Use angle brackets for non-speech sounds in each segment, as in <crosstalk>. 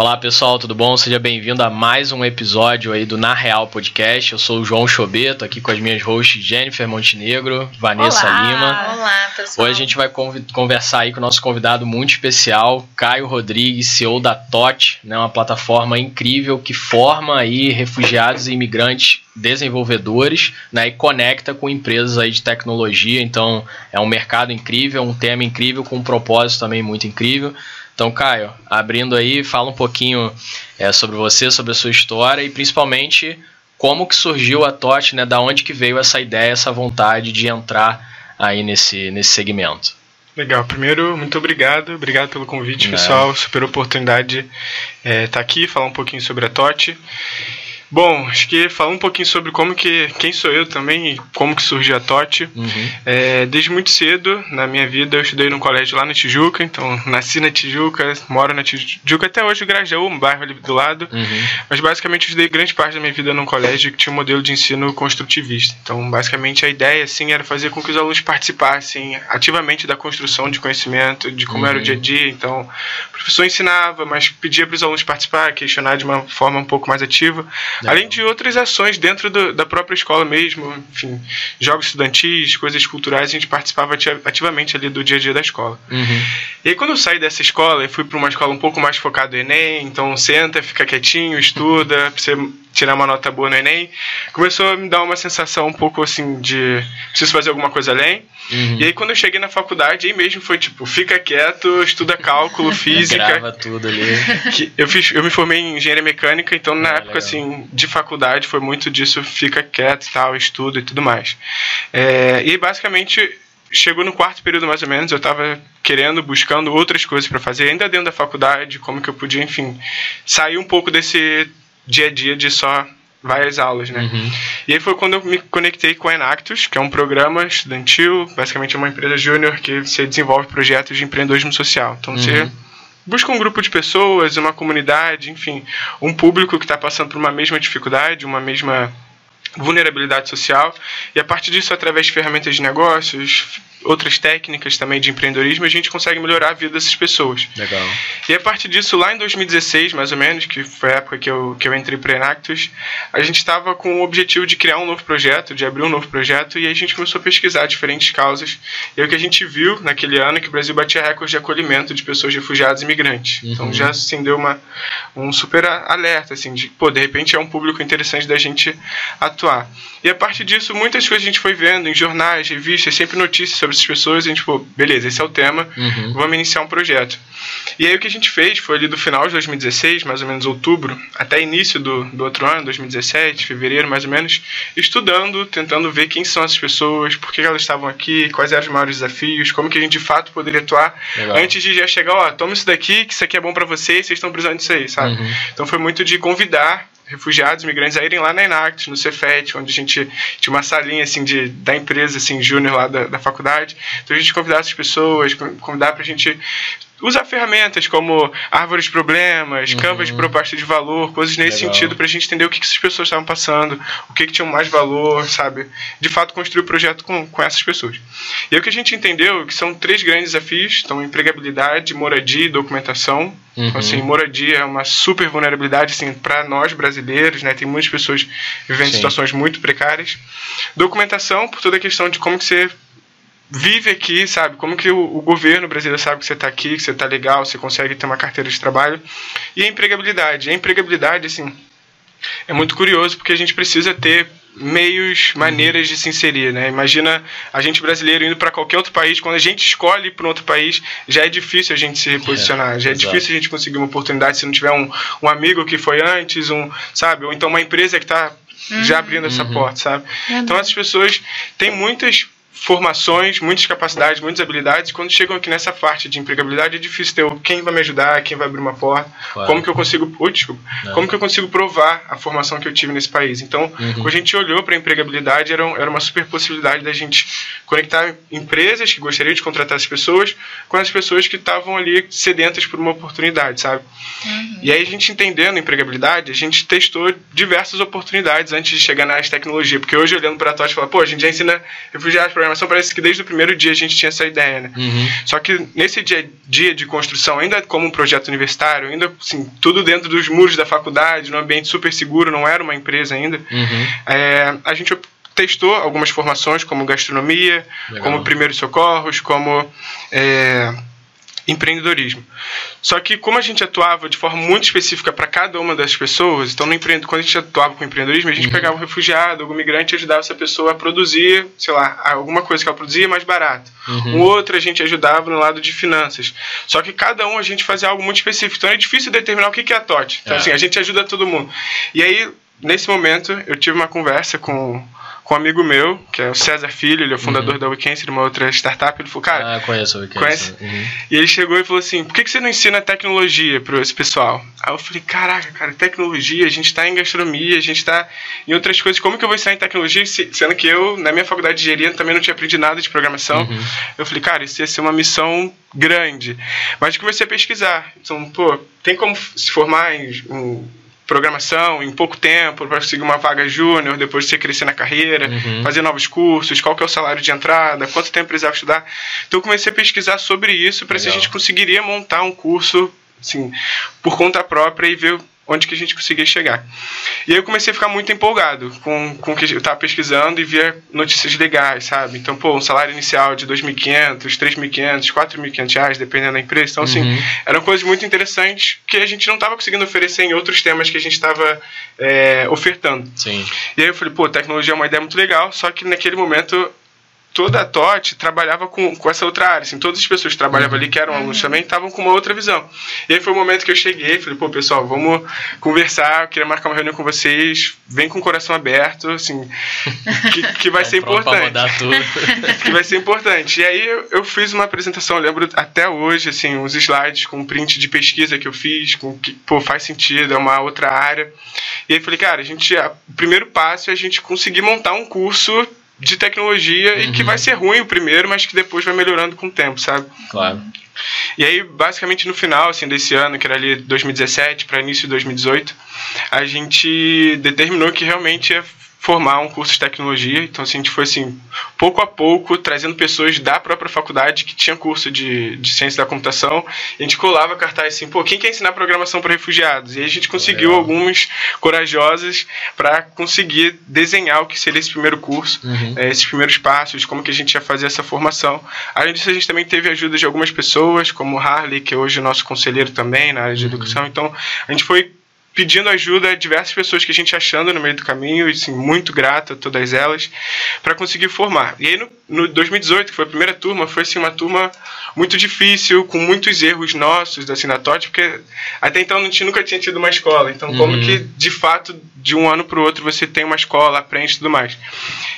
Olá pessoal, tudo bom? Seja bem-vindo a mais um episódio aí do Na Real Podcast. Eu sou o João Chobeto, aqui com as minhas hosts Jennifer Montenegro, Vanessa Olá. Lima. Olá, pessoal. Hoje a gente vai conv- conversar aí com o nosso convidado muito especial, Caio Rodrigues, CEO da TOT, né, uma plataforma incrível que forma aí refugiados e imigrantes desenvolvedores né, e conecta com empresas aí de tecnologia. Então é um mercado incrível, um tema incrível, com um propósito também muito incrível. Então, Caio, abrindo aí, fala um pouquinho é, sobre você, sobre a sua história e principalmente como que surgiu a TOT, né? Da onde que veio essa ideia, essa vontade de entrar aí nesse, nesse segmento. Legal, primeiro, muito obrigado, obrigado pelo convite, É. pessoal, super oportunidade de estar aqui, falar um pouquinho sobre a TOT. Bom, acho que falar um pouquinho sobre como que, quem sou eu também e como que surgiu a TOT. Uhum. É, desde muito cedo na minha vida eu estudei num colégio lá na Tijuca, então nasci na Tijuca, moro na Tijuca até hoje, Grajaú, um bairro ali do lado. Uhum. Mas basicamente eu estudei grande parte da minha vida num colégio que tinha um modelo de ensino construtivista. Então, basicamente a ideia assim era fazer com que os alunos participassem ativamente da construção de conhecimento, de como Uhum. era o dia a dia. Então, o professor ensinava, mas pedia para os alunos participar, questionar de uma forma um pouco mais ativa. Legal. Além de outras ações dentro do- da própria escola mesmo, enfim, jogos estudantis, coisas culturais, a gente participava ati- ativamente ali do dia a dia da escola. Uhum. E aí quando eu saí dessa escola e fui para uma escola um pouco mais focada no Enem, então senta, fica quietinho, estuda, pra você tirar uma nota boa no Enem, começou a me dar uma sensação um pouco assim de preciso fazer alguma coisa além. Uhum. E aí quando eu cheguei na faculdade, aí mesmo foi tipo, fica quieto, estuda cálculo, <laughs> física. Grava tudo ali. eu, fiz, eu me formei em engenharia mecânica, então na Ah, época legal. assim de faculdade foi muito disso, fica quieto e tal, estuda e tudo mais. É, e basicamente chegou no quarto período mais ou menos, eu estava querendo, buscando outras coisas para fazer ainda dentro da faculdade, como que eu podia, enfim, sair um pouco desse dia a dia de só várias aulas, né? Uhum. E aí foi quando eu me conectei com a Enactus, que é um programa estudantil, basicamente é uma empresa júnior que você desenvolve projetos de empreendedorismo social. Então você Uhum. busca um grupo de pessoas, uma comunidade, enfim, um público que está passando por uma mesma dificuldade, uma mesma vulnerabilidade social, e a partir disso, através de ferramentas de negócios, outras técnicas também de empreendedorismo, a gente consegue melhorar a vida dessas pessoas. Legal. E a partir disso, lá em 2016, mais ou menos, que foi a época que eu, que eu entrei para Enactus, a gente estava com o objetivo de criar um novo projeto, de abrir um novo projeto, e a gente começou a pesquisar diferentes causas. E o que a gente viu naquele ano é que o Brasil batia recorde de acolhimento de pessoas refugiadas e imigrantes. Uhum. Então já assim, deu uma, um super alerta, assim, de, pô, de repente é um público interessante da gente atuar. E a partir disso, muitas coisas a gente foi vendo em jornais, revistas, sempre notícias sobre essas pessoas, e a gente, pô, beleza, esse é o tema, Uhum. vamos iniciar um projeto. E aí o que a gente fez foi ali do final de 2016, mais ou menos outubro, até início do, do outro ano, 2017, fevereiro mais ou menos, estudando, tentando ver quem são essas pessoas, por que elas estavam aqui, quais eram os maiores desafios, como que a gente de fato poderia atuar, Legal. antes de já chegar, ó, toma isso daqui, que isso aqui é bom pra vocês, vocês estão precisando disso aí, sabe? Uhum. Então foi muito de convidar refugiados, imigrantes a irem lá na Enactus, no Cefet, onde a gente tinha uma salinha assim de da empresa assim júnior lá da, da faculdade. Então a gente convidava essas pessoas, convidar pra gente usar ferramentas como árvores de problemas, Uhum. canvas de proposta de valor, coisas nesse Legal. sentido pra gente entender o que, que essas pessoas estavam passando, o que, que tinha mais valor, sabe? De fato construir o projeto com, com essas pessoas. E aí o que a gente entendeu é que são três grandes desafios, então empregabilidade, moradia e documentação. Uhum. Então, assim, moradia é uma super vulnerabilidade assim, para nós brasileiros, né? Tem muitas pessoas vivendo Sim. situações muito precárias. Documentação, por toda a questão de como que você vive aqui, sabe? Como que o, o governo brasileiro sabe que você está aqui, que você está legal, você consegue ter uma carteira de trabalho. E a empregabilidade. A empregabilidade, assim, é muito curioso porque a gente precisa ter meios, maneiras de se inserir, né? Imagina a gente brasileiro indo para qualquer outro país, quando a gente escolhe para um outro país, já é difícil a gente se reposicionar, já é exato. difícil a gente conseguir uma oportunidade se não tiver um, um amigo que foi antes, um, sabe? Ou então uma empresa que está já abrindo essa Uhum. porta, sabe? Então essas pessoas têm muitas formações, muitas capacidades, muitas habilidades. Quando chegam aqui nessa parte de empregabilidade, é difícil ter o quem vai me ajudar, quem vai abrir uma porta, Claro. como que eu consigo, oh, desculpa, Não. como que eu consigo provar a formação que eu tive nesse país. Então, Uhum. quando a gente olhou para a empregabilidade, era, um- era uma super possibilidade da gente conectar empresas que gostariam de contratar as pessoas com as pessoas que estavam ali sedentas por uma oportunidade, sabe? E aí a gente entendendo a empregabilidade, a gente testou diversas oportunidades antes de chegar na área de tecnologia, porque hoje olhando para a TOT, fala, pô, a gente já ensina refugiados a programar programação, parece que desde o primeiro dia a gente tinha essa ideia, né? Uhum. Só que nesse dia a dia de construção, ainda como um projeto universitário, ainda assim, tudo dentro dos muros da faculdade, num ambiente super seguro, não era uma empresa ainda, Uhum. é, a gente testou algumas formações como gastronomia, Legal. como primeiros socorros, como é, empreendedorismo. Só que como a gente atuava de forma muito específica para cada uma das pessoas, então no empre... quando a gente atuava com empreendedorismo, a gente Uhum. pegava um refugiado, algum migrante e ajudava essa pessoa a produzir, sei lá, alguma coisa que ela produzia mais barato. Uhum. Um outro a gente ajudava no lado de finanças. Só que cada um a gente fazia algo muito específico. Então é difícil determinar o que que é a TOT. Então É. assim, a gente ajuda todo mundo. E aí, nesse momento, eu tive uma conversa com, com um amigo meu, que é o César Filho, ele é o fundador Uhum. da Weekend, de uma outra startup. Ele falou, cara, Ah, conheço o Wiki. Conhece? Uhum. e ele chegou e falou assim: por que, que você não ensina tecnologia para esse pessoal? Aí eu falei: caraca, cara, tecnologia, a gente está em gastronomia, a gente está em outras coisas. Como que eu vou ensinar em tecnologia, se- sendo que eu, na minha faculdade de engenharia, também não tinha aprendido nada de programação? Uhum. Eu falei: cara, isso ia ser uma missão grande. Mas comecei a pesquisar. Então, pô, tem como se formar em. em programação em pouco tempo para conseguir uma vaga júnior depois de você crescer na carreira Uhum. fazer novos cursos qual que é o salário de entrada quanto tempo precisava estudar então eu comecei a pesquisar sobre isso para se a gente conseguiria montar um curso assim, por conta própria e ver onde que a gente conseguia chegar. E aí eu comecei a ficar muito empolgado com, com o que eu estava pesquisando e via notícias legais, sabe? Então, pô, um salário inicial de 2.500, 3.500, 4.500 reais, dependendo da empresa. Então, assim, Uhum. eram coisas muito interessantes que a gente não estava conseguindo oferecer em outros temas que a gente estava é, ofertando. Sim. E aí eu falei, pô, tecnologia é uma ideia muito legal, só que naquele momento toda a TOT trabalhava com, com essa outra área. Assim, todas as pessoas que trabalhavam ali, que eram alunos também, estavam com uma outra visão. E aí foi o momento que eu cheguei e falei, pô, pessoal, vamos conversar, eu queria marcar uma reunião com vocês, vem com o coração aberto, assim, que, que vai Tá <laughs> ser importante mudar tudo. <laughs> que vai ser importante. E aí eu, eu fiz uma apresentação, eu lembro até hoje, assim, uns slides com um print de pesquisa que eu fiz, com que, pô, faz sentido, é uma outra área. E aí falei, cara, a gente, a- o primeiro passo é a gente conseguir montar um curso de tecnologia e que Uhum. vai ser ruim o primeiro, mas que depois vai melhorando com o tempo, sabe? claro. E aí, basicamente no final assim desse ano, que era ali 2017 para início de 2018, a gente determinou que realmente ia formar um curso de tecnologia. Então, assim, a gente foi assim, pouco a pouco, trazendo pessoas da própria faculdade que tinha curso de, de ciência da computação. A gente colava cartaz assim, pô, quem quer ensinar programação para refugiados? E aí a gente conseguiu Legal. alguns corajosos para conseguir desenhar o que seria esse primeiro curso Uhum. é, esses primeiros passos, como que a gente ia fazer essa formação. Além disso, a gente também teve a ajuda de algumas pessoas, como o Harley, que é hoje o nosso conselheiro também na área de Uhum. educação. Então, a gente foi pedindo ajuda a diversas pessoas que a gente achando no meio do caminho, e assim, muito grato a todas elas, para conseguir formar. E aí, no, no 2018, que foi a primeira turma, foi assim, uma turma muito difícil, com muitos erros nossos, na TOT, porque até então a gente nunca tinha tido uma escola. Então, como Uhum. que, de fato, de um ano para o outro, você tem uma escola, aprende e tudo mais.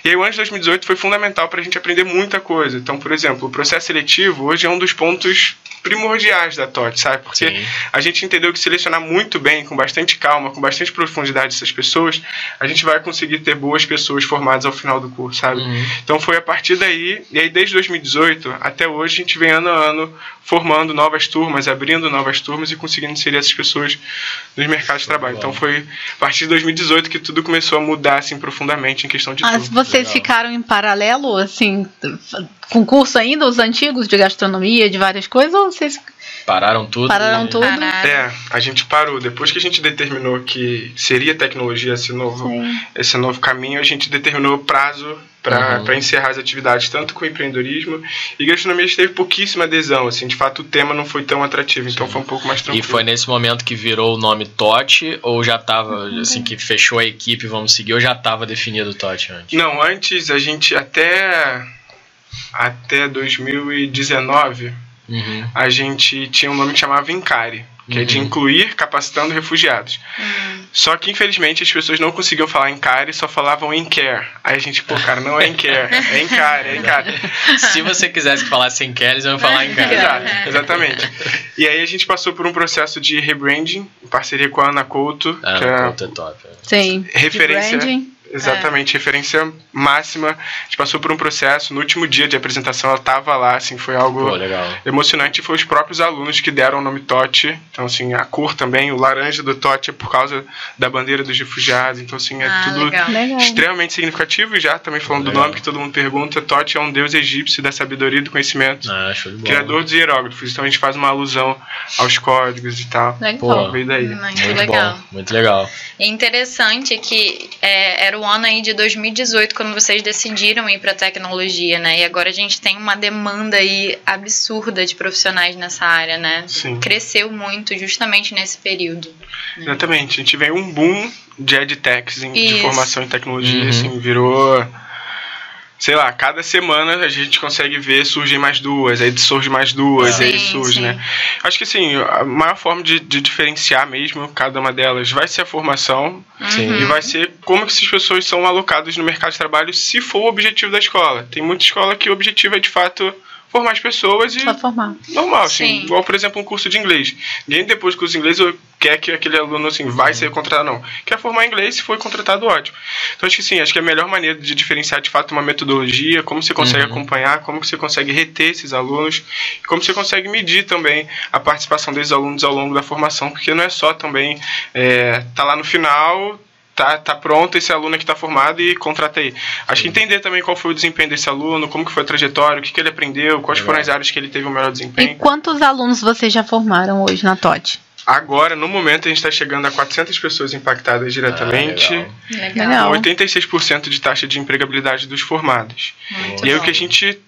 E aí o ano de 2018 foi fundamental para a gente aprender muita coisa. Então, por exemplo, o processo seletivo hoje é um dos pontos primordiais da TOT, sabe? Porque Sim. a gente entendeu que selecionar muito bem, com bastante calma, com bastante profundidade essas pessoas, a gente vai conseguir ter boas pessoas formadas ao final do curso, sabe? Uhum. Então foi a partir daí, e aí desde 2018 até hoje a gente vem ano a ano formando novas turmas, abrindo novas turmas e conseguindo inserir essas pessoas nos mercados de trabalho. Então foi a partir de 2018 que tudo começou a mudar assim profundamente em questão de Mas turma. vocês legal. ficaram em paralelo, assim, com curso ainda, os antigos de gastronomia, de várias coisas, ou vocês Pararam tudo. pararam e- tudo? Pararam. É, a gente parou. Depois que a gente determinou que seria tecnologia esse novo, Sim. esse novo caminho, a gente determinou prazo para Uhum. para encerrar as atividades, tanto com o empreendedorismo. E gastronomia teve pouquíssima adesão, assim, de fato o tema não foi tão atrativo, então Sim. foi um pouco mais E tranquilo. foi nesse momento que virou o nome TOT, ou já tava, assim, que fechou a equipe, vamos seguir, ou já tava definido o TOT antes? Não, antes a gente até até 2019 Uhum. a gente tinha um nome que chamava Encare, que é de Uhum. incluir capacitando refugiados. Só que infelizmente as pessoas não conseguiam falar Encare, só falavam Encare. Aí a gente, pô, cara, não é Encare, <laughs> é Encare, é Encare. Se você quisesse que falasse em Kelly, eu ia falar em casa. Exato, exatamente. E aí a gente passou por um processo de rebranding, em parceria com a Ana Couto, Ah, que é puta, top. Sim. Referência- De branding. Exatamente, referência máxima. A gente passou por um processo, no último dia de apresentação ela estava lá, assim, foi algo Pô, legal. emocionante. Foi os próprios alunos que deram o nome Tote. Então, assim, a cor também, o laranja do Tote é por causa da bandeira dos refugiados. Então, assim, é Ah, tudo legal. Extremamente significativo. E já também falando do Legal. nome que todo mundo pergunta, Tote é um deus egípcio da sabedoria e do conhecimento. Ah, show de bola. Criador dos hieróglifos, então a gente faz uma alusão aos códigos e tal. Legal. Pô, Veio daí. Muito Muito legal. bom, muito legal. É interessante que é, era o ano aí de 2018 quando vocês decidiram ir para tecnologia, né? E agora a gente tem uma demanda aí absurda de profissionais nessa área, né? Sim. Cresceu muito justamente nesse período. Exatamente. A gente vem um boom de edtechs em- de formação em tecnologia, Uhum. assim, virou. Sei lá, cada semana a gente consegue ver surgem mais duas, aí surge mais duas, Ah. aí Sim, surge, sim. né? Acho que assim, a maior forma de, de diferenciar mesmo cada uma delas vai ser a formação Sim. e vai ser como que essas pessoas são alocadas no mercado de trabalho se for o objetivo da escola. Tem muita escola que o objetivo é de fato formar as pessoas e Só formar. normal, assim. Sim. Igual, por exemplo, um curso de inglês. Ninguém depois do curso de inglês quer que aquele aluno assim vai ser contratado, não. Quer formar inglês, se foi contratado, ótimo. Então acho que sim, acho que a melhor maneira de diferenciar de fato uma metodologia, como você consegue Uhum. acompanhar, como que você consegue reter esses alunos, como você consegue medir também a participação desses alunos ao longo da formação, porque não é só também é, tá lá no final. Tá, tá pronto esse aluno que está formado e contrata aí. Acho que entender também qual foi o desempenho desse aluno, como que foi a trajetória, o que, que ele aprendeu, quais Legal. foram as áreas que ele teve o melhor E desempenho. quantos alunos vocês já formaram hoje na TOT? Agora, no momento, a gente está chegando a 400 pessoas impactadas diretamente, Ah, legal. Legal. com 86% de taxa de empregabilidade dos formados. Muito E aí o que a gente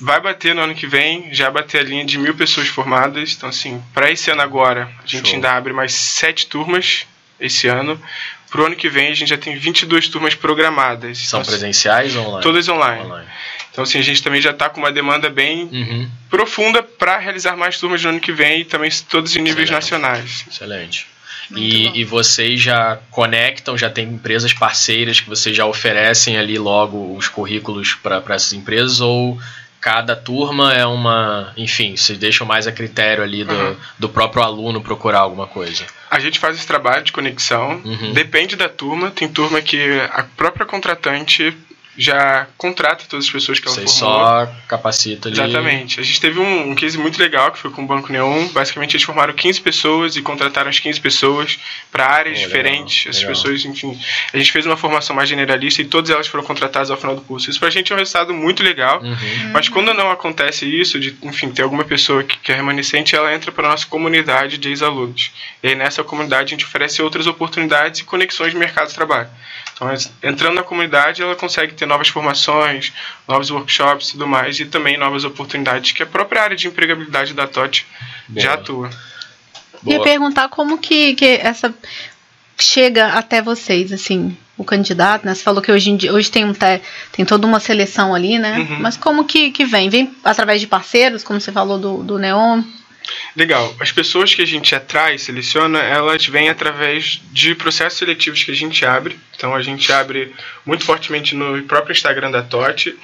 vai bater no ano que vem, já bater a linha de mil pessoas formadas. Então, assim, para esse ano agora, a gente Show. ainda abre mais sete turmas esse ano. Pro ano que vem, a gente já tem 22 turmas programadas. São Então, presenciais ou online? Todas online. online. Então, assim, a gente também já está com uma demanda bem Uhum. profunda para realizar mais turmas no ano que vem e também todos em níveis Excelente. nacionais. Excelente. E, e vocês já conectam, já tem empresas parceiras que vocês já oferecem ali logo os currículos para essas empresas ou cada turma é uma. Enfim, vocês deixam mais a critério ali do, Uhum. do próprio aluno procurar alguma coisa. A gente faz esse trabalho de conexão, Uhum. depende da turma. Tem turma que a própria contratante já contrata todas as pessoas que ela Vocês formou. só capacitam ali. Exatamente. A gente teve um, um case muito legal que foi com o Banco Neon. Basicamente, eles formaram 15 pessoas e contrataram as 15 pessoas para áreas diferentes. Essas legal. pessoas, enfim. A gente fez uma formação mais generalista e todas elas foram contratadas ao final do curso. Isso pra gente é um resultado muito legal. Uhum. Mas quando não acontece isso, de, enfim, ter alguma pessoa que, que é remanescente, ela entra para nossa comunidade de ex-alunos. E aí nessa comunidade a gente oferece outras oportunidades e conexões de mercado de trabalho. Então, es- entrando na comunidade, ela consegue ter novas formações, novos workshops e tudo mais, e também novas oportunidades que a própria área de empregabilidade da TOT já Boa. atua. Ia Boa. perguntar como que, que essa chega até vocês, assim, o candidato, né? Você falou que hoje, em dia, hoje tem, um te- tem toda uma seleção ali, né? Uhum. Mas como que, que vem? Vem através de parceiros, como você falou do, do Neon? Legal. As pessoas que a gente atrai, seleciona, elas vêm através de processos seletivos que a gente abre. Então a gente abre muito fortemente no próprio Instagram da TOT.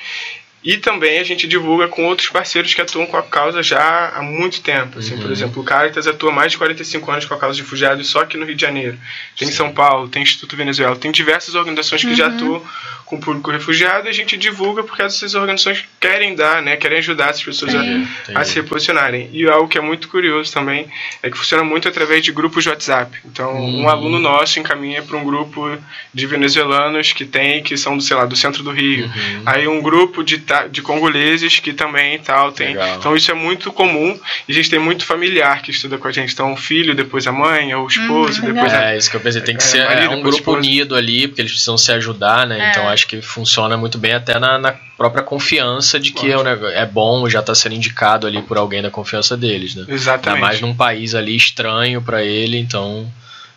E também a gente divulga com outros parceiros que atuam com a causa já há muito tempo. Assim, Por Uhum. exemplo, o Caritas atua há mais de 45 anos com a causa de refugiados só aqui no Rio de Janeiro. Tem em São Paulo, tem Instituto Venezuela, tem diversas organizações que já atuam com o público refugiado e a gente divulga porque essas organizações querem dar, né, querem ajudar essas pessoas a, Entendi, a se reposicionarem. E algo que é muito curioso também é que funciona muito através de grupos de WhatsApp. Então, Hum. um aluno nosso encaminha para um grupo de venezuelanos que tem, que são, sei lá, do centro do Rio. Uhum. Aí um grupo de, ta- de congoleses que também tal tem. Legal. Então isso é muito comum e a gente tem muito familiar que estuda com a gente. Então o filho, depois a mãe, ou o esposo, Uhum, depois a É, isso que eu pensei. Tem que É, ser marido, é, um depois grupo unido ali, porque eles precisam se ajudar, né? É. Então acho que funciona muito bem até na, na própria confiança de que é, um é bom já tá sendo indicado ali por alguém da confiança deles, né? Ainda Exatamente. mais num país ali estranho pra ele, então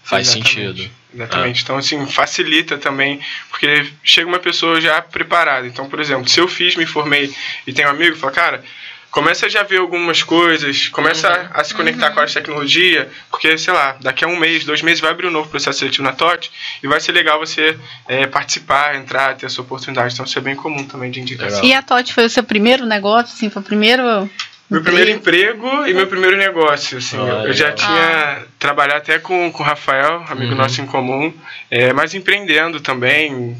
faz Exatamente. sentido. Exatamente. Então, assim, facilita também, porque chega uma pessoa já preparada. Então, por exemplo, se eu fiz, me formei e tenho um amigo, fala, cara, começa a já ver algumas coisas, começa Uhum. a, a se conectar com a tecnologia, porque, sei lá, daqui a um mês, dois meses vai abrir um novo processo seletivo na TOT e vai ser legal você é, participar, entrar, ter essa oportunidade. Então, isso é bem comum também de indicação. Legal. E a TOT foi o seu primeiro negócio, assim, foi o primeiro. Meu primeiro emprego e meu primeiro negócio, assim. Ah, eu, eu já legal. tinha trabalhado até com, com o Rafael, amigo Uhum. nosso em comum, é, mas empreendendo também,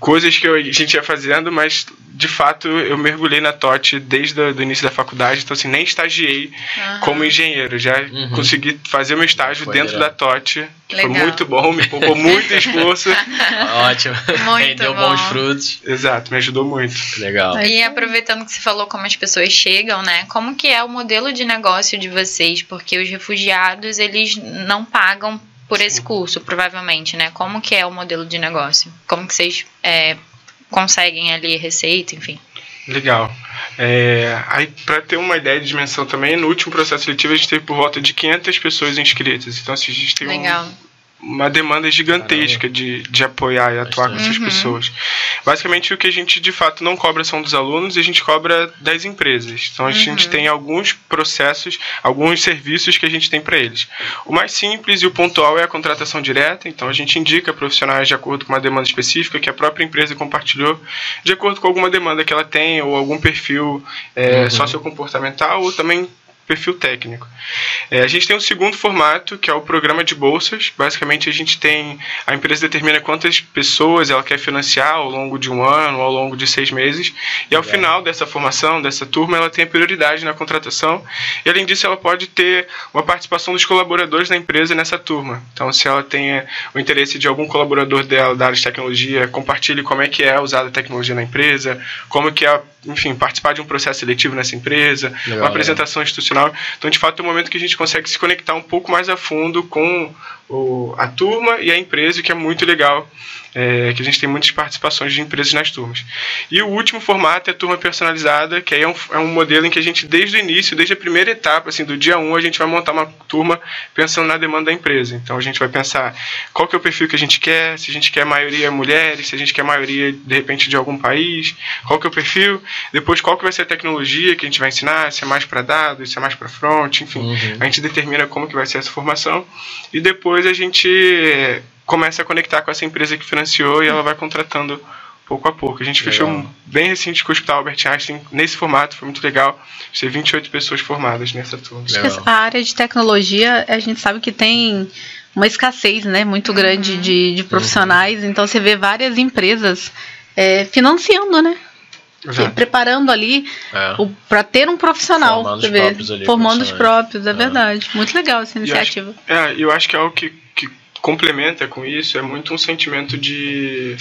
coisas que eu, a gente ia fazendo, mas de fato eu mergulhei na TOT desde o início da faculdade, então assim, nem estagiei Aham. como engenheiro, já Uhum. consegui fazer meu estágio Foi dentro legal. da TOT, que foi muito bom, me poupou muito <laughs> esforço. Ótimo. Muito Rendeu bom. bons frutos. Exato, me ajudou muito. Legal. E aproveitando que você falou como as pessoas chegam, né? Como que é o modelo de negócio de vocês? Porque os refugiados, eles não pagam por esse curso, provavelmente, né? Como que é o modelo de negócio? Como que vocês é, conseguem ali receita, enfim? Legal. É, aí, para ter uma ideia de dimensão também, no último processo seletivo a gente teve por volta de 500 pessoas inscritas. Então, assim, a gente tem um- Legal. Uma demanda gigantesca de, de apoiar e atuar com essas Uhum. pessoas. Basicamente, o que a gente de fato não cobra são dos alunos e a gente cobra das empresas. Então, a gente Uhum. tem alguns processos, alguns serviços que a gente tem para eles. O mais simples e o pontual é a contratação direta. Então, a gente indica profissionais de acordo com uma demanda específica que a própria empresa compartilhou, de acordo com alguma demanda que ela tem ou algum perfil é, Uhum. sociocomportamental ou também perfil técnico. É, a gente tem um segundo formato, que é o programa de bolsas. Basicamente, a gente tem. A empresa determina quantas pessoas ela quer financiar ao longo de um ano, ao longo de seis meses. E ao Legal. final dessa formação, dessa turma, ela tem a prioridade na contratação. E além disso, ela pode ter uma participação dos colaboradores da empresa nessa turma. Então, se ela tem o interesse de algum colaborador dela da área de tecnologia, compartilhe como é que é usada a tecnologia na empresa, como que é, enfim, participar de um processo seletivo nessa empresa, Legal, uma apresentação institucional. Então, de fato, é um momento que a gente consegue se conectar um pouco mais a fundo com o, a turma e a empresa, o que é muito legal, é, que a gente tem muitas participações de empresas nas turmas. E o último formato é a turma personalizada, que aí é um, é um modelo em que a gente, desde o início, desde a primeira etapa, assim, do dia 1, a gente vai montar uma turma pensando na demanda da empresa. Então, a gente vai pensar qual que é o perfil que a gente quer, se a gente quer maioria mulheres, se a gente quer maioria, de repente, de algum país, qual que é o perfil, depois qual que vai ser a tecnologia que a gente vai ensinar, se é mais para dados, se é mais para front, enfim. Uhum. A gente determina como que vai ser essa formação e depois a gente começa a conectar com essa empresa que financiou e ela vai contratando pouco a pouco. A gente Legal. fechou um bem recente com o Hospital Albert Einstein nesse formato, foi muito legal. Ter 28 pessoas formadas nessa turma. Acho que Legal. a área de tecnologia, a gente sabe que tem uma escassez né, muito grande de, de profissionais, então você vê várias empresas é, financiando, né? Exato. Preparando ali É. para ter um profissional. Formando você os vê. próprios ali, Formando os próprios, é, É. verdade. Muito legal essa E acho- iniciativa. É, eu acho que algo que, que complementa com isso é muito um sentimento de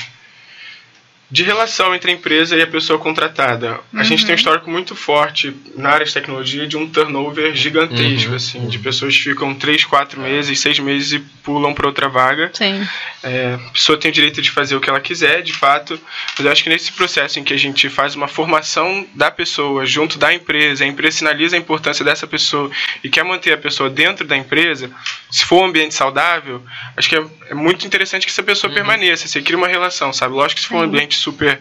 de relação entre a empresa e a pessoa contratada. A gente tem um histórico muito forte na área de tecnologia de um turnover gigantesco, Uhum, assim, uhum. de pessoas que ficam 3, 4 meses, 6 meses e pulam para outra vaga. Sim. É, a pessoa tem o direito de fazer o que ela quiser, de fato, mas eu acho que nesse processo em que a gente faz uma formação da pessoa junto da empresa, a empresa sinaliza a importância dessa pessoa e quer manter a pessoa dentro da empresa, se for um ambiente saudável, acho que é, é muito interessante que essa pessoa Uhum. permaneça, você cria uma relação, sabe? Lógico que se for um ambiente super.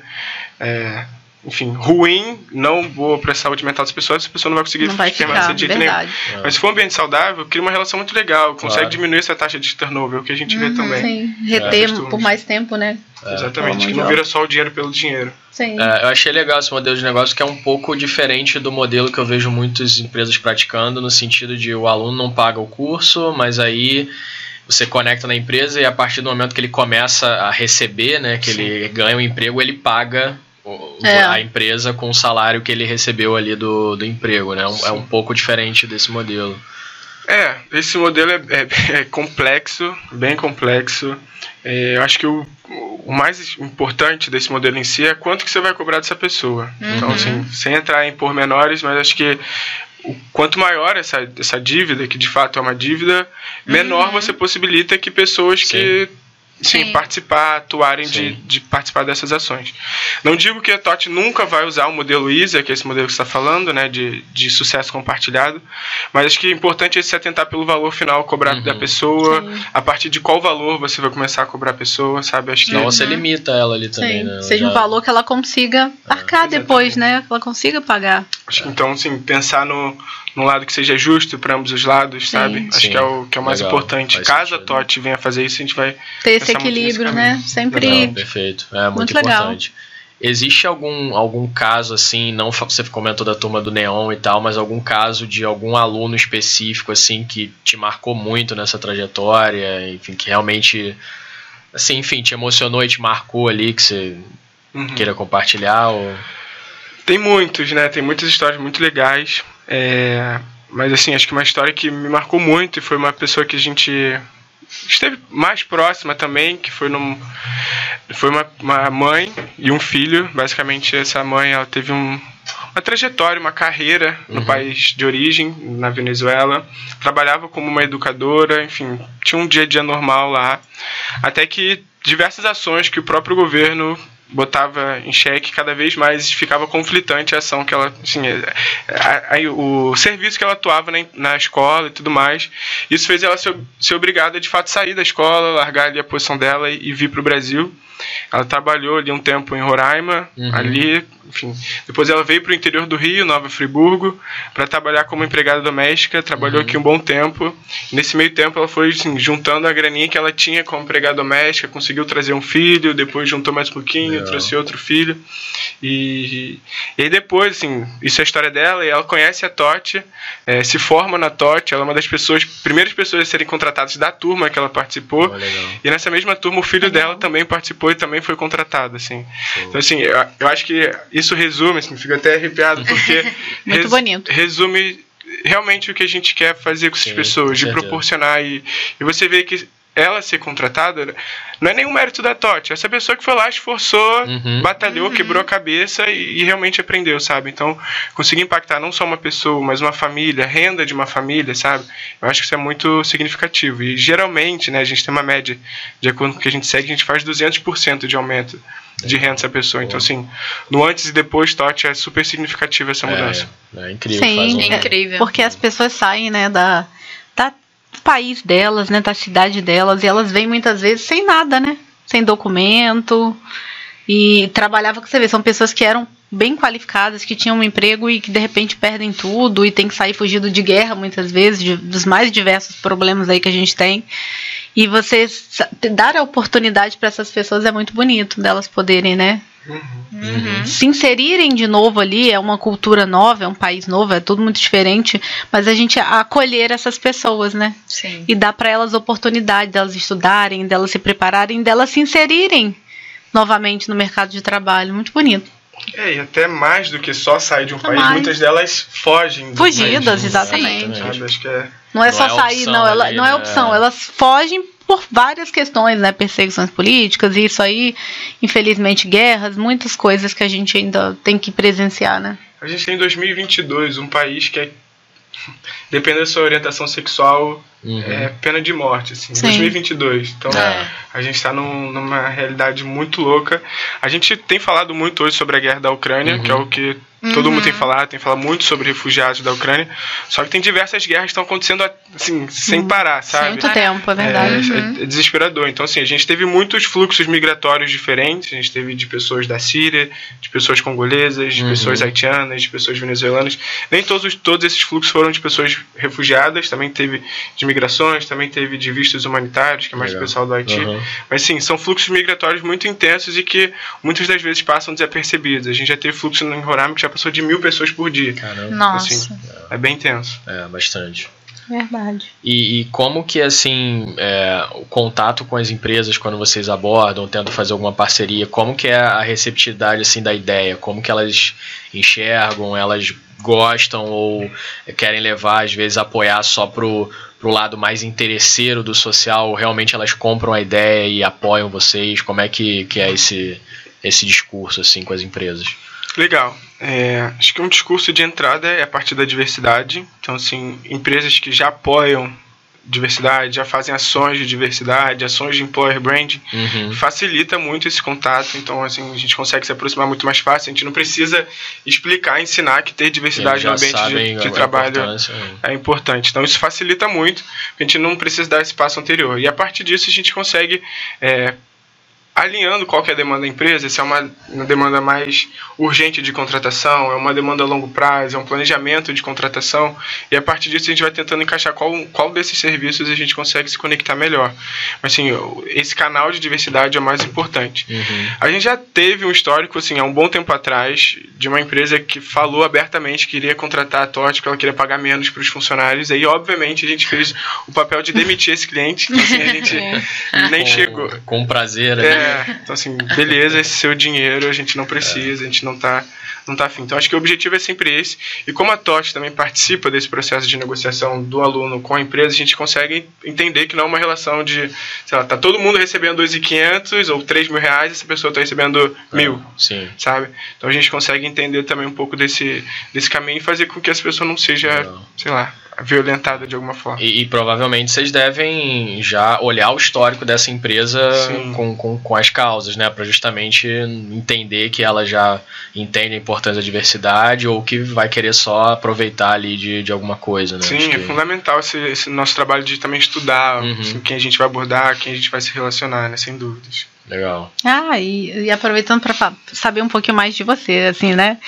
é, enfim, ruim, não boa para a saúde mental das pessoas, essa pessoa não vai conseguir Não vai permanecer ficar, de jeito nenhum. verdade. É. Mas se for um ambiente saudável, cria uma relação muito legal, consegue Claro. diminuir essa taxa de turnover, o que a gente vê Uhum. também. Sim, reter costumes. por mais tempo, né? É. Exatamente, que não vira só o dinheiro pelo dinheiro. Sim. É, eu achei legal esse modelo de negócio que é um pouco diferente do modelo que eu vejo muitas empresas praticando, no sentido de o aluno não paga o curso, mas aí você conecta na empresa e a partir do momento que ele começa a receber, né, que ele ganha um emprego, ele paga o- É. a empresa com o salário que ele recebeu ali do, do emprego, né? Um- É um pouco diferente desse modelo. É, esse modelo é, é- é complexo, bem complexo. É, eu acho que o, o mais importante desse modelo em si é quanto que você vai cobrar dessa pessoa. Então, Uhum. assim, sem entrar em pormenores, mas acho que o quanto maior essa, essa dívida, que de fato é uma dívida, menor você possibilita que pessoas que sim, Sim. participar, atuarem de, Sim. de participar dessas ações. Não digo que a TOT nunca vai usar o modelo ISA, que é esse modelo que você está falando, né, de, de sucesso compartilhado, mas acho que é importante é se atentar pelo valor final cobrado Uhum. da pessoa, Sim. a partir de qual valor você vai começar a cobrar a pessoa, sabe? Acho que Senão você limita ela ali também, Sim. né? Seja um Já- valor que ela consiga arcar depois, né? Que ela consiga pagar. Acho que então, assim, pensar no, no lado que seja justo para ambos os lados, Sim. sabe? Acho Sim. que é o, que é o mais Legal. importante. Caso a TOT venha fazer isso, a gente vai. Ter esse equilíbrio, né? Sempre. Legal, perfeito. É muito, Muito legal. importante. Existe algum, algum caso assim, não você comentou da turma do Neon e tal, mas algum caso de algum aluno específico assim que te marcou muito nessa trajetória, enfim, que realmente assim, enfim, te emocionou e te marcou ali que você Uhum. queira compartilhar? Ou... Tem muitos, né? Tem muitas histórias muito legais. É, Mas assim, acho que uma história que me marcou muito e foi uma pessoa que a gente esteve mais próxima também, que foi num. Foi uma, uma mãe e um filho. Basicamente, essa mãe ela teve um, uma trajetória, uma carreira no Uhum. país de origem, na Venezuela. Trabalhava como uma educadora, enfim, tinha um dia a dia normal lá. Até que diversas ações que o próprio governo botava em xeque cada vez mais ficava conflitante a ação que ela assim, é, a- a- o serviço que ela atuava na, na escola e tudo mais. Isso fez ela ser, ser obrigada de fato sair da escola largar ali a posição dela e, e vir para o Brasil ela trabalhou ali um tempo em Roraima Uhum. ali enfim depois ela veio para o interior do Rio Nova Friburgo para trabalhar como empregada doméstica trabalhou Uhum. aqui um bom tempo nesse meio tempo ela foi assim, juntando a graninha que ela tinha como empregada doméstica conseguiu trazer um filho depois juntou mais um pouquinho Legal. trouxe outro filho e, e aí depois assim isso é a história dela e ela conhece a Totti eh, se forma na Totti ela é uma das pessoas primeiras pessoas a serem contratadas da turma que ela participou legal. e nessa mesma turma o filho dela também participou e também foi contratado, assim. Então, assim, eu, eu acho que isso resume, assim, fico até arrepiado, <laughs> porque Muito bonito. resume realmente o que a gente quer fazer com essas Sim, pessoas, de proporcionar e, e você vê que ela ser contratada não é nenhum mérito da Totti, essa pessoa que foi lá, esforçou, Uhum. batalhou, quebrou a cabeça e, e realmente aprendeu, sabe? Então, conseguir impactar não só uma pessoa, mas uma família, renda de uma família, sabe? Eu acho que isso é muito significativo. E geralmente, né, a gente tem uma média, de acordo com o que a gente segue, a gente faz 200% de aumento de renda dessa pessoa. Então, assim, no antes e depois, Totti, é super significativa essa mudança. É, é incrível. Sim, faz um- É incrível. Porque as pessoas saem, né, da, país delas, né, da cidade delas, e elas vêm muitas vezes sem nada, né? Sem documento. E trabalhava com você vê, são pessoas que eram bem qualificadas, que tinham um emprego e que de repente perdem tudo e tem que sair fugido de guerra muitas vezes, de- dos mais diversos problemas aí que a gente tem. E você dar a oportunidade para essas pessoas é muito bonito, delas poderem, né, Uhum. se inserirem de novo ali, é uma cultura nova, é um país novo, é tudo muito diferente, mas a gente acolher essas pessoas, né? Sim. E dar para elas oportunidade delas estudarem, delas se prepararem, delas se inserirem novamente no mercado de trabalho. Muito bonito. É, e até mais do que só sair de um país, mais. muitas delas fogem do Fugidas, país, exatamente. Que é. Não é Não só é sair, opção não, ela, ali, não é né? opção, elas fogem por várias questões, né? Perseguições políticas, isso aí, infelizmente, guerras, muitas coisas que a gente ainda tem que presenciar, né? A gente tem em 2022 um país que é. <laughs> Dependendo da sua orientação sexual, Uhum. é pena de morte, assim, Sim. 2022. Então, É. a gente está num, numa realidade muito louca. A gente tem falado muito hoje sobre a guerra da Ucrânia, Uhum. que é o que todo mundo tem falado, tem falado muito sobre refugiados da Ucrânia. Só que tem diversas guerras que estão acontecendo assim, sem parar, sabe? Muito tempo, é verdade. É, é desesperador. Então, assim, a gente teve muitos fluxos migratórios diferentes. A gente teve de pessoas da Síria, de pessoas congolesas, de Uhum. pessoas haitianas, de pessoas venezuelanas. Nem todos, os- todos esses fluxos foram de pessoas refugiadas. Também teve de migrações, também teve de vistos humanitários, que é mais Legal. do pessoal do Haiti. Uhum. Mas, sim, são fluxos migratórios muito intensos e que muitas das vezes passam desapercebidos. A gente já teve fluxo em Roraima que já passou de mil pessoas por dia. Caramba. Nossa. Assim, é bem intenso. É, bastante. Verdade. E, e como que assim é, o contato com as empresas quando vocês abordam, tentam fazer alguma parceria, como que é a receptividade assim da ideia? Como que elas enxergam? Elas gostam ou querem levar às vezes apoiar só pro pro lado mais interesseiro do social? Realmente elas compram a ideia e apoiam vocês? Como é que, que é esse esse discurso assim com as empresas? Legal. É, acho que um discurso de entrada é a partir da diversidade. Então, assim, empresas que já apoiam diversidade, já fazem ações de diversidade, ações de employer branding, Uhum. facilita muito esse contato. Então, assim, a gente consegue se aproximar muito mais fácil. A gente não precisa explicar, ensinar que ter diversidade no ambiente de, de trabalho né? é importante. Então isso facilita muito, a gente não precisa dar esse passo anterior. E a partir disso a gente consegue é, alinhando qual que é a demanda da empresa, se é uma, uma, demanda mais urgente de contratação, é uma demanda a longo prazo, é um planejamento de contratação, e a partir disso a gente vai tentando encaixar qual, qual desses serviços a gente consegue se conectar melhor. Mas assim, esse canal de diversidade é o mais importante. Uhum. A gente já teve um histórico, assim, há um bom tempo atrás, de uma empresa que falou abertamente que iria contratar a TOT, que ela queria pagar menos para os funcionários, aí obviamente a gente fez o papel de demitir esse cliente, então, <laughs> assim, a gente nem com, chegou. Com prazer, né? É, então assim, beleza, esse seu dinheiro a gente não precisa, a gente não tá, não tá afim. Então acho que o objetivo é sempre esse. E como a TOT também participa desse processo de negociação do aluno com a empresa, a gente consegue entender que não é uma relação de, sei lá, tá todo mundo recebendo 2.500 ou 3 mil reais, essa pessoa está recebendo é, mil, sim. sabe? Então a gente consegue entender também um pouco desse, desse caminho e fazer com que essa pessoa não seja, não. sei lá, violentada de alguma forma. E, e, provavelmente vocês devem já olhar o histórico dessa empresa com, com, com, as causas, né? Para justamente entender que ela já entende a importância da diversidade ou que vai querer só aproveitar ali de, de alguma coisa, né? Sim, é que... fundamental esse, esse, nosso trabalho de também estudar uhum. assim, quem a gente vai abordar, quem a gente vai se relacionar, né? Sem dúvidas. Legal. Ah, e, e aproveitando para saber um pouquinho mais de você, assim, né?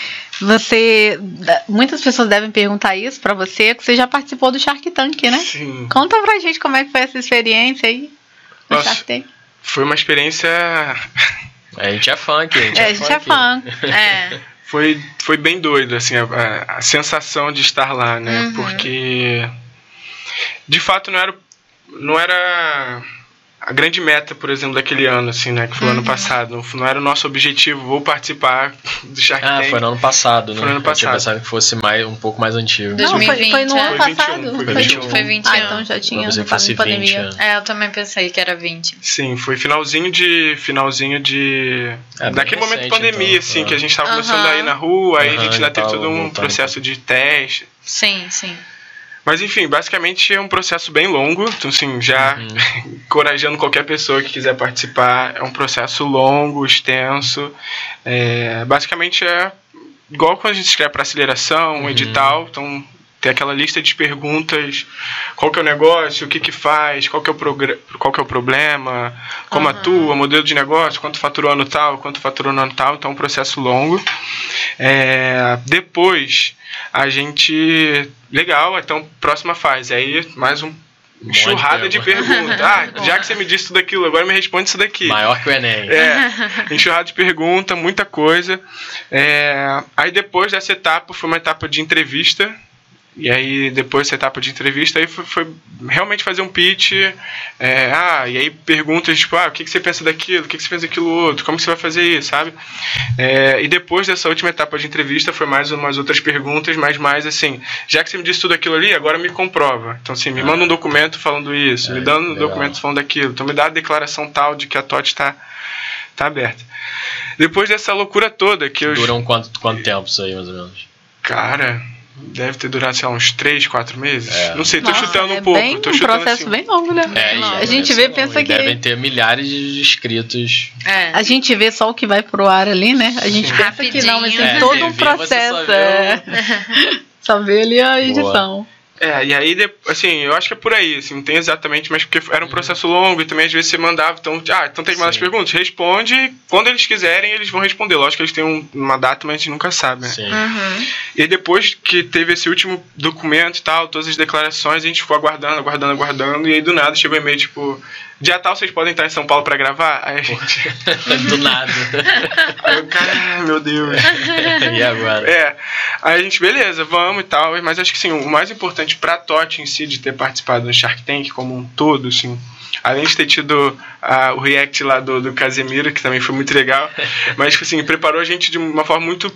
Você. Muitas pessoas devem perguntar isso para você, que você já participou do Shark Tank, né? Sim. Conta pra gente como é que foi essa experiência aí no Nossa, Shark Tank. Foi uma experiência. <laughs> A gente é fã aqui. A gente é, é, a gente é fã. é. <laughs> Foi, foi bem doido, assim, a, a sensação de estar lá, né? Uhum. Porque. De fato, não era. Não era a grande meta, por exemplo, daquele ano, assim, né? Que foi o uhum. ano passado. Não era o nosso objetivo, vou participar do Shark ah, Tank. Ah, foi no ano passado, né? Foi no ano passado. Eu tinha pensado que fosse mais, um pouco mais antigo. 2020, Não, foi, foi no é. ano passado. Foi 21. Foi 21. Foi 21. Ah, então já tinha eu fosse pandemia. 20, é. é, eu também pensei que era 20. Sim, foi finalzinho de. Finalzinho de. É, Daquele momento de pandemia, então, assim, é. que a gente tava começando a ir na rua, aí a gente ainda teve todo um processo de teste. Sim, sim. Mas enfim, basicamente é um processo bem longo. Então, assim, já uhum. <laughs> encorajando qualquer pessoa que quiser participar, é um processo longo, extenso. É, basicamente é igual quando a gente escreve para aceleração, um uhum. edital. Então, tem aquela lista de perguntas: qual que é o negócio, o que, que faz, qual que é o, qual que é o problema, como uhum. atua, modelo de negócio, quanto faturou ano tal, quanto faturou ano tal. Então, é um processo longo. É, depois a gente. Legal, então próxima fase. Aí mais um enxurrada de, de perguntas. Ah, já que você me disse tudo aquilo, agora me responde isso daqui. Maior que o Enem. É, <laughs> enxurrada de pergunta, muita coisa. É, aí depois dessa etapa foi uma etapa de entrevista e aí, depois dessa etapa de entrevista, aí foi, foi realmente fazer um pitch. É, ah, e aí perguntas tipo, ah, o que, que você pensa daquilo? O que, que você pensa daquilo outro? Como você vai fazer isso, sabe? É, e depois dessa última etapa de entrevista, foi mais umas outras perguntas, mas mais assim, já que você me disse tudo aquilo ali, agora me comprova. Então, assim, me manda um documento falando isso, é, me dando um documento falando daquilo. Então, me dá a declaração tal de que a TOT está tá aberta. Depois dessa loucura toda que eu. Duram quanto, quanto tempo isso aí, mais ou menos? Cara Deve ter durado, sei lá, uns 3, 4 meses. É. Não sei, tô Nossa, chutando um é pouco. Bem, tô um chutando processo assim. bem longo, né? É, a gente vê pensa que. Devem ter milhares de inscritos. É. A gente vê só o que vai pro ar ali, né? A gente Sim. pensa Rapidinho. que não, mas tem é, todo um processo. Só vê, é. <laughs> só vê ali a edição. Boa. É, e aí, assim, eu acho que é por aí, assim, não tem exatamente, mas porque era um uhum. processo longo e também às vezes você mandava, então, ah, então tem que mandar as perguntas, responde, quando eles quiserem, eles vão responder. Lógico que eles têm um, uma data, mas a gente nunca sabe, né? Sim. Uhum. E depois que teve esse último documento e tal, todas as declarações, a gente ficou aguardando, aguardando, aguardando, e aí do nada chegou um e-mail, tipo, Dia tal vocês podem estar em São Paulo para gravar? Aí a gente. <laughs> Do nada. Aí eu, cara, meu Deus. <laughs> e agora? É. Aí a gente, beleza, vamos e tal. Mas acho que sim, o mais importante pra TOT em si de ter participado do Shark Tank como um todo, assim. Além de ter tido uh, o react lá do, do Casemiro, que também foi muito legal. <laughs> Mas, assim, preparou a gente de uma forma muito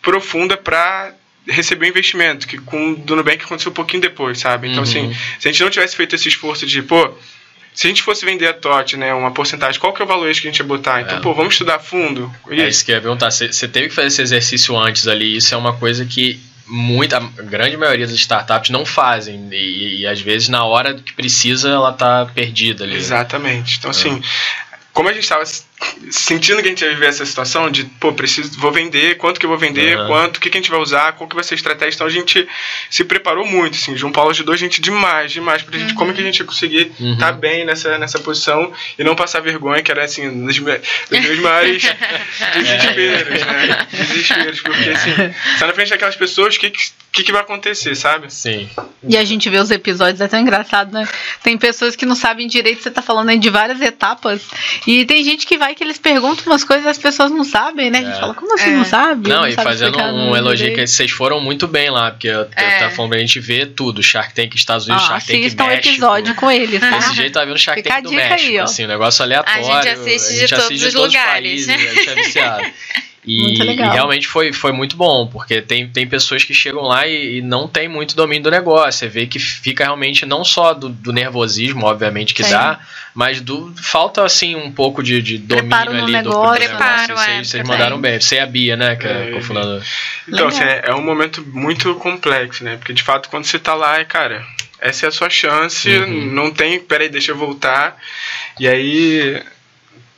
profunda para receber o investimento, que com o Nubank aconteceu um pouquinho depois, sabe? Então, assim, uhum. assim, se a gente não tivesse feito esse esforço de, pô, se a gente fosse vender a TOT, né, uma porcentagem, qual que é o valor que a gente ia botar? Então, é. pô, vamos estudar fundo. É isso que eu ia perguntar. Você teve que fazer esse exercício antes ali. Isso é uma coisa que muita, a grande maioria das startups não fazem. E, e às vezes, na hora que precisa, ela tá perdida ali. Exatamente. Então, assim, como a gente estava sentindo que a gente ia viver essa situação de, pô, preciso, vou vender, quanto que eu vou vender, uhum. quanto, o que, que a gente vai usar, qual que vai ser a estratégia. Então a gente se preparou muito, assim. João Paulo ajudou a gente demais, demais, pra gente, uhum. como que a gente ia conseguir estar uhum. tá bem nessa, nessa posição e não passar vergonha, que era, assim, um dos, meus maiores <laughs> <laughs> desesperos, né? Desesperos, porque, assim, tá na frente daquelas pessoas, o que, que, que vai acontecer, sabe? Sim. E a gente vê os episódios, é tão engraçado, né? Tem pessoas que não sabem direito, você tá falando aí de várias etapas, e tem gente que vai que eles perguntam umas coisas e as pessoas não sabem, né? A gente é. fala, como assim é. não sabe? Não, não e sabe fazendo um elogio que vocês foram muito bem lá, porque eu, é. eu tava falando pra gente ver tudo, Shark Tank Estados Unidos, ah, Shark Tank México. um episódio com eles, tá? Desse jeito tá vendo Shark Tank do México, aí, assim, um negócio aleatório. A gente assiste a gente de todos assiste os todos lugares. Os países, a gente é viciado. <laughs> E, e, realmente foi, foi muito bom, porque tem, tem pessoas que chegam lá e, e, não tem muito domínio do negócio. Você vê que fica realmente não só do, do nervosismo, obviamente, que Sim. dá, mas do falta assim um pouco de, de domínio ali negócio. do, Preparo, negócio. Vocês, vocês mandaram bem. Você e a Bia, né, que é, é cofundadora. Então, assim, é, é um momento muito complexo, né? Porque de fato, quando você tá lá, é, cara, essa é a sua chance, uhum. não tem, peraí, deixa eu voltar. E aí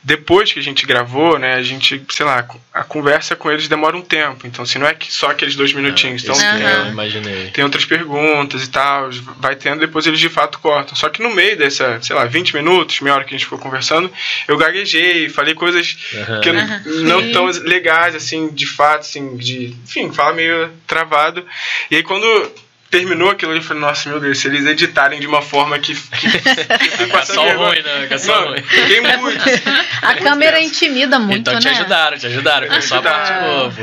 depois que a gente gravou, né, a gente, sei lá, a conversa com eles demora um tempo. Então, assim, não é que só aqueles dois minutinhos. então, uhum. imaginei. tem outras perguntas e tal, vai tendo, depois eles de fato cortam. Só que no meio dessa, sei lá, 20 minutos, meia hora que a gente ficou conversando, eu gaguejei, falei coisas uhum. que uhum. não tão legais, assim, de fato, assim, de, enfim, fala meio travado. E aí quando terminou aquilo ali, eu falei, nossa, meu Deus, se eles editarem de uma forma que. <laughs> que, que passa só ruim, né? Que só ruim. Fiquei muito. <laughs> A câmera intimida muito, então, né? Então te ajudaram, te ajudaram, foi só a parte boa.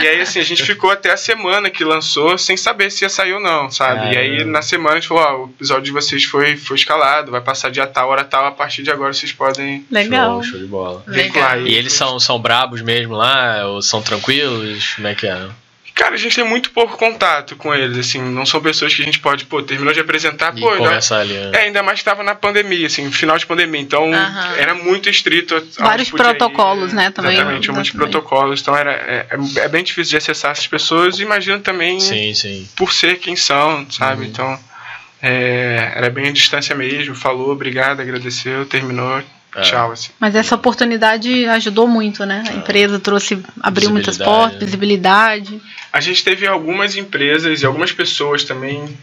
E aí, assim, a gente ficou até a semana que lançou sem saber se ia sair ou não, sabe? e aí, na semana, a gente falou, ó, o episódio de vocês foi, foi escalado, vai passar dia tal, hora tal, a partir de agora vocês podem. Legal. Show, show de bola. Legal. E eles são, são brabos mesmo lá? Ou são tranquilos? Como é que é? Cara, a gente tem muito pouco contato com eles, assim, não são pessoas que a gente pode, pô, terminou de apresentar, e pô, conversar ali, né? É, ainda mais que tava na pandemia, assim, final de pandemia, então era muito estrito. Vários protocolos, ir, né, também. Exatamente, muitos protocolos, então era, é, é, é, bem difícil de acessar essas pessoas, imagino também sim, sim. por ser quem são, sabe, uhum. então é, era bem a distância mesmo, falou, obrigado, agradeceu, terminou, é. Tchau, assim. Mas essa oportunidade ajudou muito, né? A empresa trouxe, abriu muitas portas, né? visibilidade. A gente teve algumas empresas e algumas pessoas também,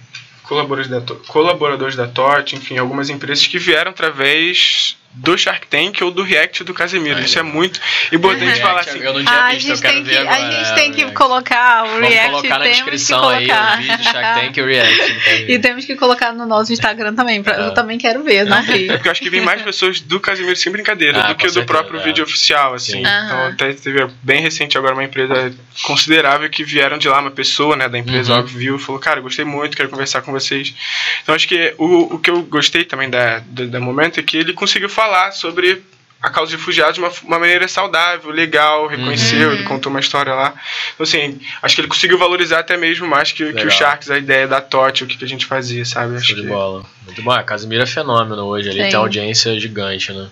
colaboradores da, colaboradores da TOT, enfim, algumas empresas que vieram através do Shark Tank ou do React do Casemiro. Isso é muito importante uhum. falar assim. Eu não tinha ah, visto, a gente tem que, agora, A gente tem que colocar o Vamos React. colocar na descrição aí o vídeo Shark Tank e o React. <laughs> e temos que colocar no nosso Instagram também. Pra, é. Eu também quero ver, né? É porque eu acho que vem mais pessoas do Casemiro sem brincadeira ah, do que do próprio é. vídeo oficial, assim. Então até teve bem recente agora uma empresa considerável que vieram de lá, uma pessoa né, da empresa, uhum. óbvio, viu e falou, cara, gostei muito, quero conversar com vocês. Então acho que o, o que eu gostei também da, da, da momento é que ele conseguiu falar sobre a causa de refugiados de uma, uma maneira saudável, legal, reconheceu, uhum. ele contou uma história lá. Então, assim, acho que ele conseguiu valorizar até mesmo mais que, que o Sharks, a ideia da TOT, o que, que a gente fazia, sabe? Acho de que... bola. Muito bom. A Casimiro é fenômeno hoje, ali Sim. tem audiência gigante, né?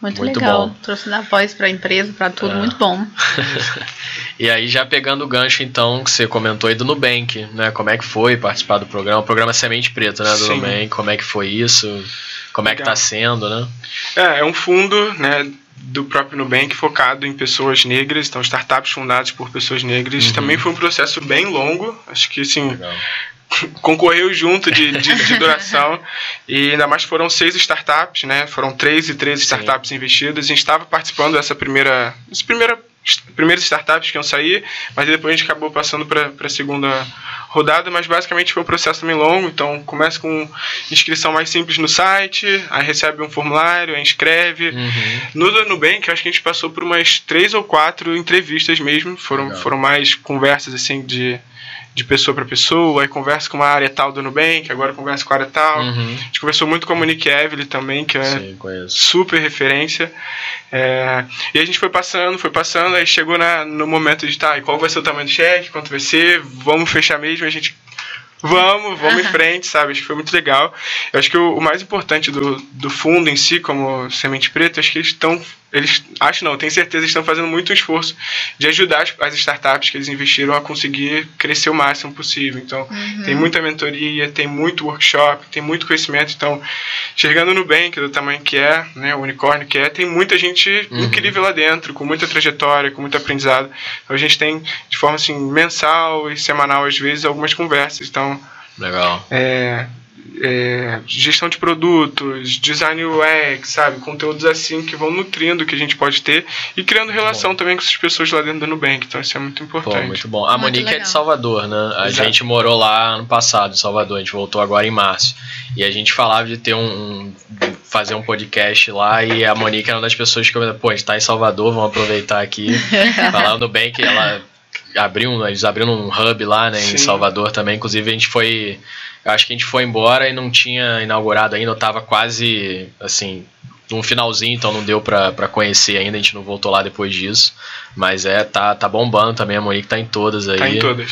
Muito, muito legal. Bom. Trouxe da voz para a empresa, para tudo, é. muito bom. <laughs> e aí, já pegando o gancho, então, que você comentou aí do Nubank, né? Como é que foi participar do programa? O programa Semente Preta, né? Do Sim. Nubank, como é que foi isso? Como é que está sendo, né? É, é um fundo, né? do próprio Nubank focado em pessoas negras, então startups fundadas por pessoas negras. Uhum. Também foi um processo bem longo, acho que assim, Legal. <laughs> concorreu junto de, de, de, duração e ainda mais foram seis startups, né? Foram três e três startups investidas. A gente estava participando dessa primeira, dessa primeira primeiras startups que iam sair, mas depois a gente acabou passando para a segunda rodada, mas basicamente foi um processo também longo, então começa com inscrição mais simples no site, aí recebe um formulário, aí inscreve. Uhum. No Nubank, acho que a gente passou por umas três ou quatro entrevistas mesmo, foram, foram mais conversas assim de de pessoa para pessoa, aí conversa com uma área tal do Nubank, agora conversa com a área tal. Uhum. A gente conversou muito com a Monique Evelyn também, que é Sim, super referência. É, e a gente foi passando, foi passando, aí chegou na, no momento de tá, qual vai ser o tamanho do cheque, quanto vai ser, vamos fechar mesmo, a gente vamos, vamos em frente, sabe? Acho que foi muito legal. Eu acho que o, o, mais importante do, do fundo em si, como Semente Preta, acho que eles estão eles acho não, tenho certeza estão fazendo muito esforço de ajudar as, as, startups que eles investiram a conseguir crescer o máximo possível. Então, uhum. tem muita mentoria, tem muito workshop, tem muito conhecimento. Então, chegando no Nubank, do tamanho que é, né, o unicórnio que é, tem muita gente uhum. incrível lá dentro, com muita trajetória, com muito aprendizado. Então, a gente tem de forma assim mensal e semanal às vezes algumas conversas. Então, legal. É, é, gestão de produtos, design UX, sabe? Conteúdos assim que vão nutrindo o que a gente pode ter e criando relação bom. também com essas pessoas lá dentro do Nubank. Então isso é muito importante. Pô, muito bom. A muito Monique legal. é de Salvador, né? A Exato. gente morou lá ano passado, em Salvador. A gente voltou agora em março. E a gente falava de ter um, um fazer um podcast lá e a Monique era uma das pessoas que eu, pô, a gente tá em Salvador, vamos aproveitar aqui. <laughs> Falar no Nubank, ela abriu, eles abriram um hub lá, né, em Salvador também. Inclusive a gente foi eu acho que a gente foi embora e não tinha inaugurado ainda, eu tava quase, assim, num finalzinho, então não deu pra, pra conhecer ainda, a gente não voltou lá depois disso. Mas é, tá, tá bombando também, a Monique tá em todas aí. Tá em todas.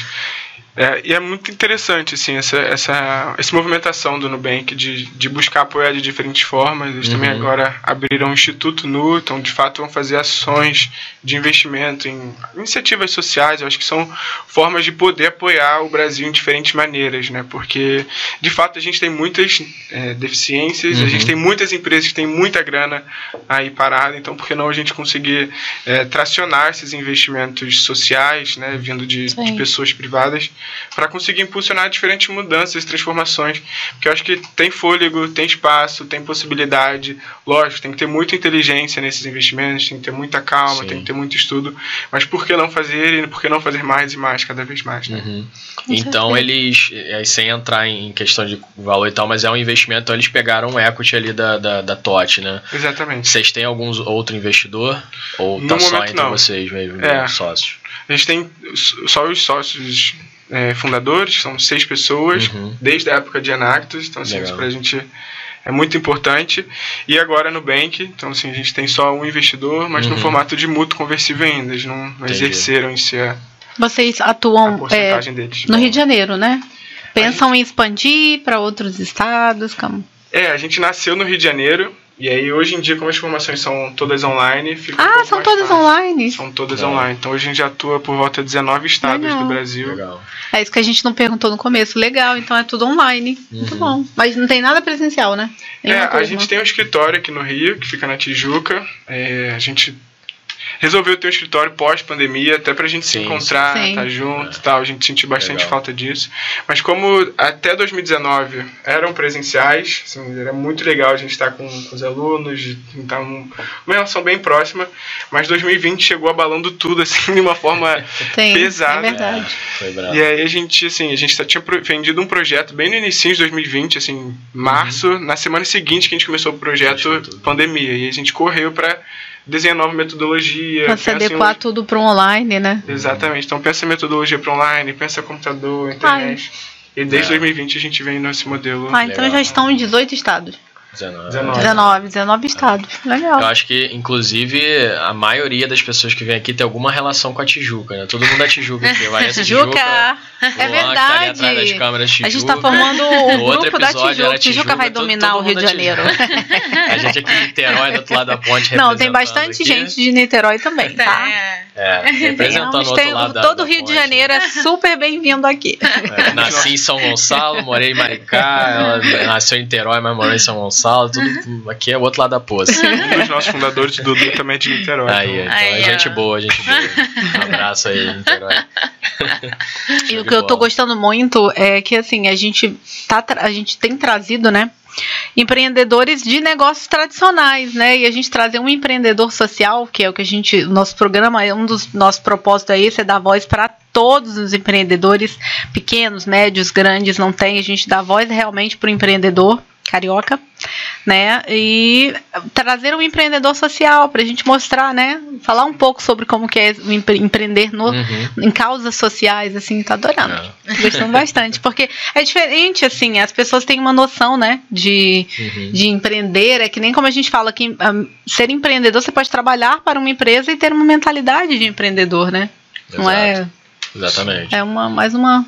É, e é muito interessante assim, essa, essa, essa movimentação do Nubank de, de buscar apoiar de diferentes formas. Eles uhum. também agora abriram o Instituto Nu, então de fato vão fazer ações de investimento em iniciativas sociais. Eu acho que são formas de poder apoiar o Brasil em diferentes maneiras, né? porque de fato a gente tem muitas é, deficiências, uhum. a gente tem muitas empresas que têm muita grana aí parada, então por que não a gente conseguir é, tracionar esses investimentos sociais, né, vindo de, de pessoas privadas? Para conseguir impulsionar diferentes mudanças, transformações, porque eu acho que tem fôlego, tem espaço, tem possibilidade. Lógico, tem que ter muita inteligência nesses investimentos, tem que ter muita calma, Sim. tem que ter muito estudo, mas por que não fazer e por que não fazer mais e mais, cada vez mais, né? Uhum. Então eles, sem entrar em questão de valor e tal, mas é um investimento, então eles pegaram um equity ali da, da, da TOT, né? Exatamente. Vocês têm algum outro investidor? Ou no tá só entre não. vocês mesmo, é. sócios? A gente tem só os sócios é, fundadores, são seis pessoas, uhum. desde a época de Anactus, então assim, Legal. isso pra gente é muito importante. E agora no Bank, então assim, a gente tem só um investidor, mas uhum. no formato de mútuo conversível ainda, eles não, não exerceram em si a Vocês atuam é, no Rio de Janeiro, né? Pensam gente, em expandir para outros estados? Como? É, a gente nasceu no Rio de Janeiro, e aí, hoje em dia, como as formações são todas online, fica Ah, um são todas fácil. online? São todas é. online. Então, hoje a gente atua por volta de 19 estados Legal. do Brasil. Legal. É isso que a gente não perguntou no começo. Legal, então é tudo online. Uhum. Muito bom. Mas não tem nada presencial, né? é, a gente tem um escritório aqui no Rio, que fica na Tijuca. É, a gente resolveu ter um escritório pós-pandemia, até pra gente sim, se encontrar, estar tá junto e tal. A gente sentiu bastante Legal. falta disso. Mas como até 2019 eram presenciais, assim, era muito legal a gente estar com, com os alunos, então uma relação bem próxima. Mas 2020 chegou abalando tudo, <laughs> assim, de uma forma sim, pesada. É verdade. É, e aí a gente, assim, a gente tinha vendido um projeto bem no início de 2020, assim, março, uhum. na semana seguinte que a gente começou o projeto pandemia. E a gente correu para desenhar nova metodologia. Pra se adequar em... tudo para online, né? Exatamente. Então pensa metodologia para online, pensa computador, internet. Ai. E desde é. 2020 a gente vem nesse modelo. Ah, então Legal. já estão em 18 estados. 19. 19, 19 estados. Legal. Eu acho que, inclusive, a maioria das pessoas que vem aqui tem alguma relação com a Tijuca, né? Todo mundo é Tijuca aqui. Vai <laughs> Tijuca. Tijuca. É verdade. Tá das câmeras, Tijuca. A gente tá formando o grupo da Tijuca. Tijuca. Tijuca vai dominar todo, todo o Rio de Janeiro. a gente aqui em Niterói, do outro lado da ponte, Não, tem bastante aqui. gente de Niterói também, tá? É, <laughs> representando o outro lado Todo o Rio ponte, de Janeiro né? é super bem-vindo aqui. É, nasci em São Gonçalo, morei em Maricá, ela nasceu em Niterói, mas morei em São Gonçalo, tudo, aqui é o outro lado da poça. Um dos nossos fundadores, Dudu, também é de Niterói. Aí, então, aí, é gente boa, gente boa. Um abraço aí, Niterói. E o que eu tô gostando muito é que assim, a gente tá a gente tem trazido, né, empreendedores de negócios tradicionais, né? E a gente trazer um empreendedor social, que é o que a gente, nosso programa, é um dos nossos propósitos é esse, é dar voz para todos os empreendedores, pequenos, médios, grandes, não tem, a gente dá voz realmente para o empreendedor carioca, né? E trazer um empreendedor social para a gente mostrar, né? Falar um pouco sobre como que é empreender no, uhum. em causas sociais, assim, tá adorando. É. Gostando bastante, porque é diferente, assim, as pessoas têm uma noção, né? De, uhum. de empreender, é que nem como a gente fala que um, ser empreendedor, você pode trabalhar para uma empresa e ter uma mentalidade de empreendedor, né? Exato. Não é? Exatamente. É uma, mais uma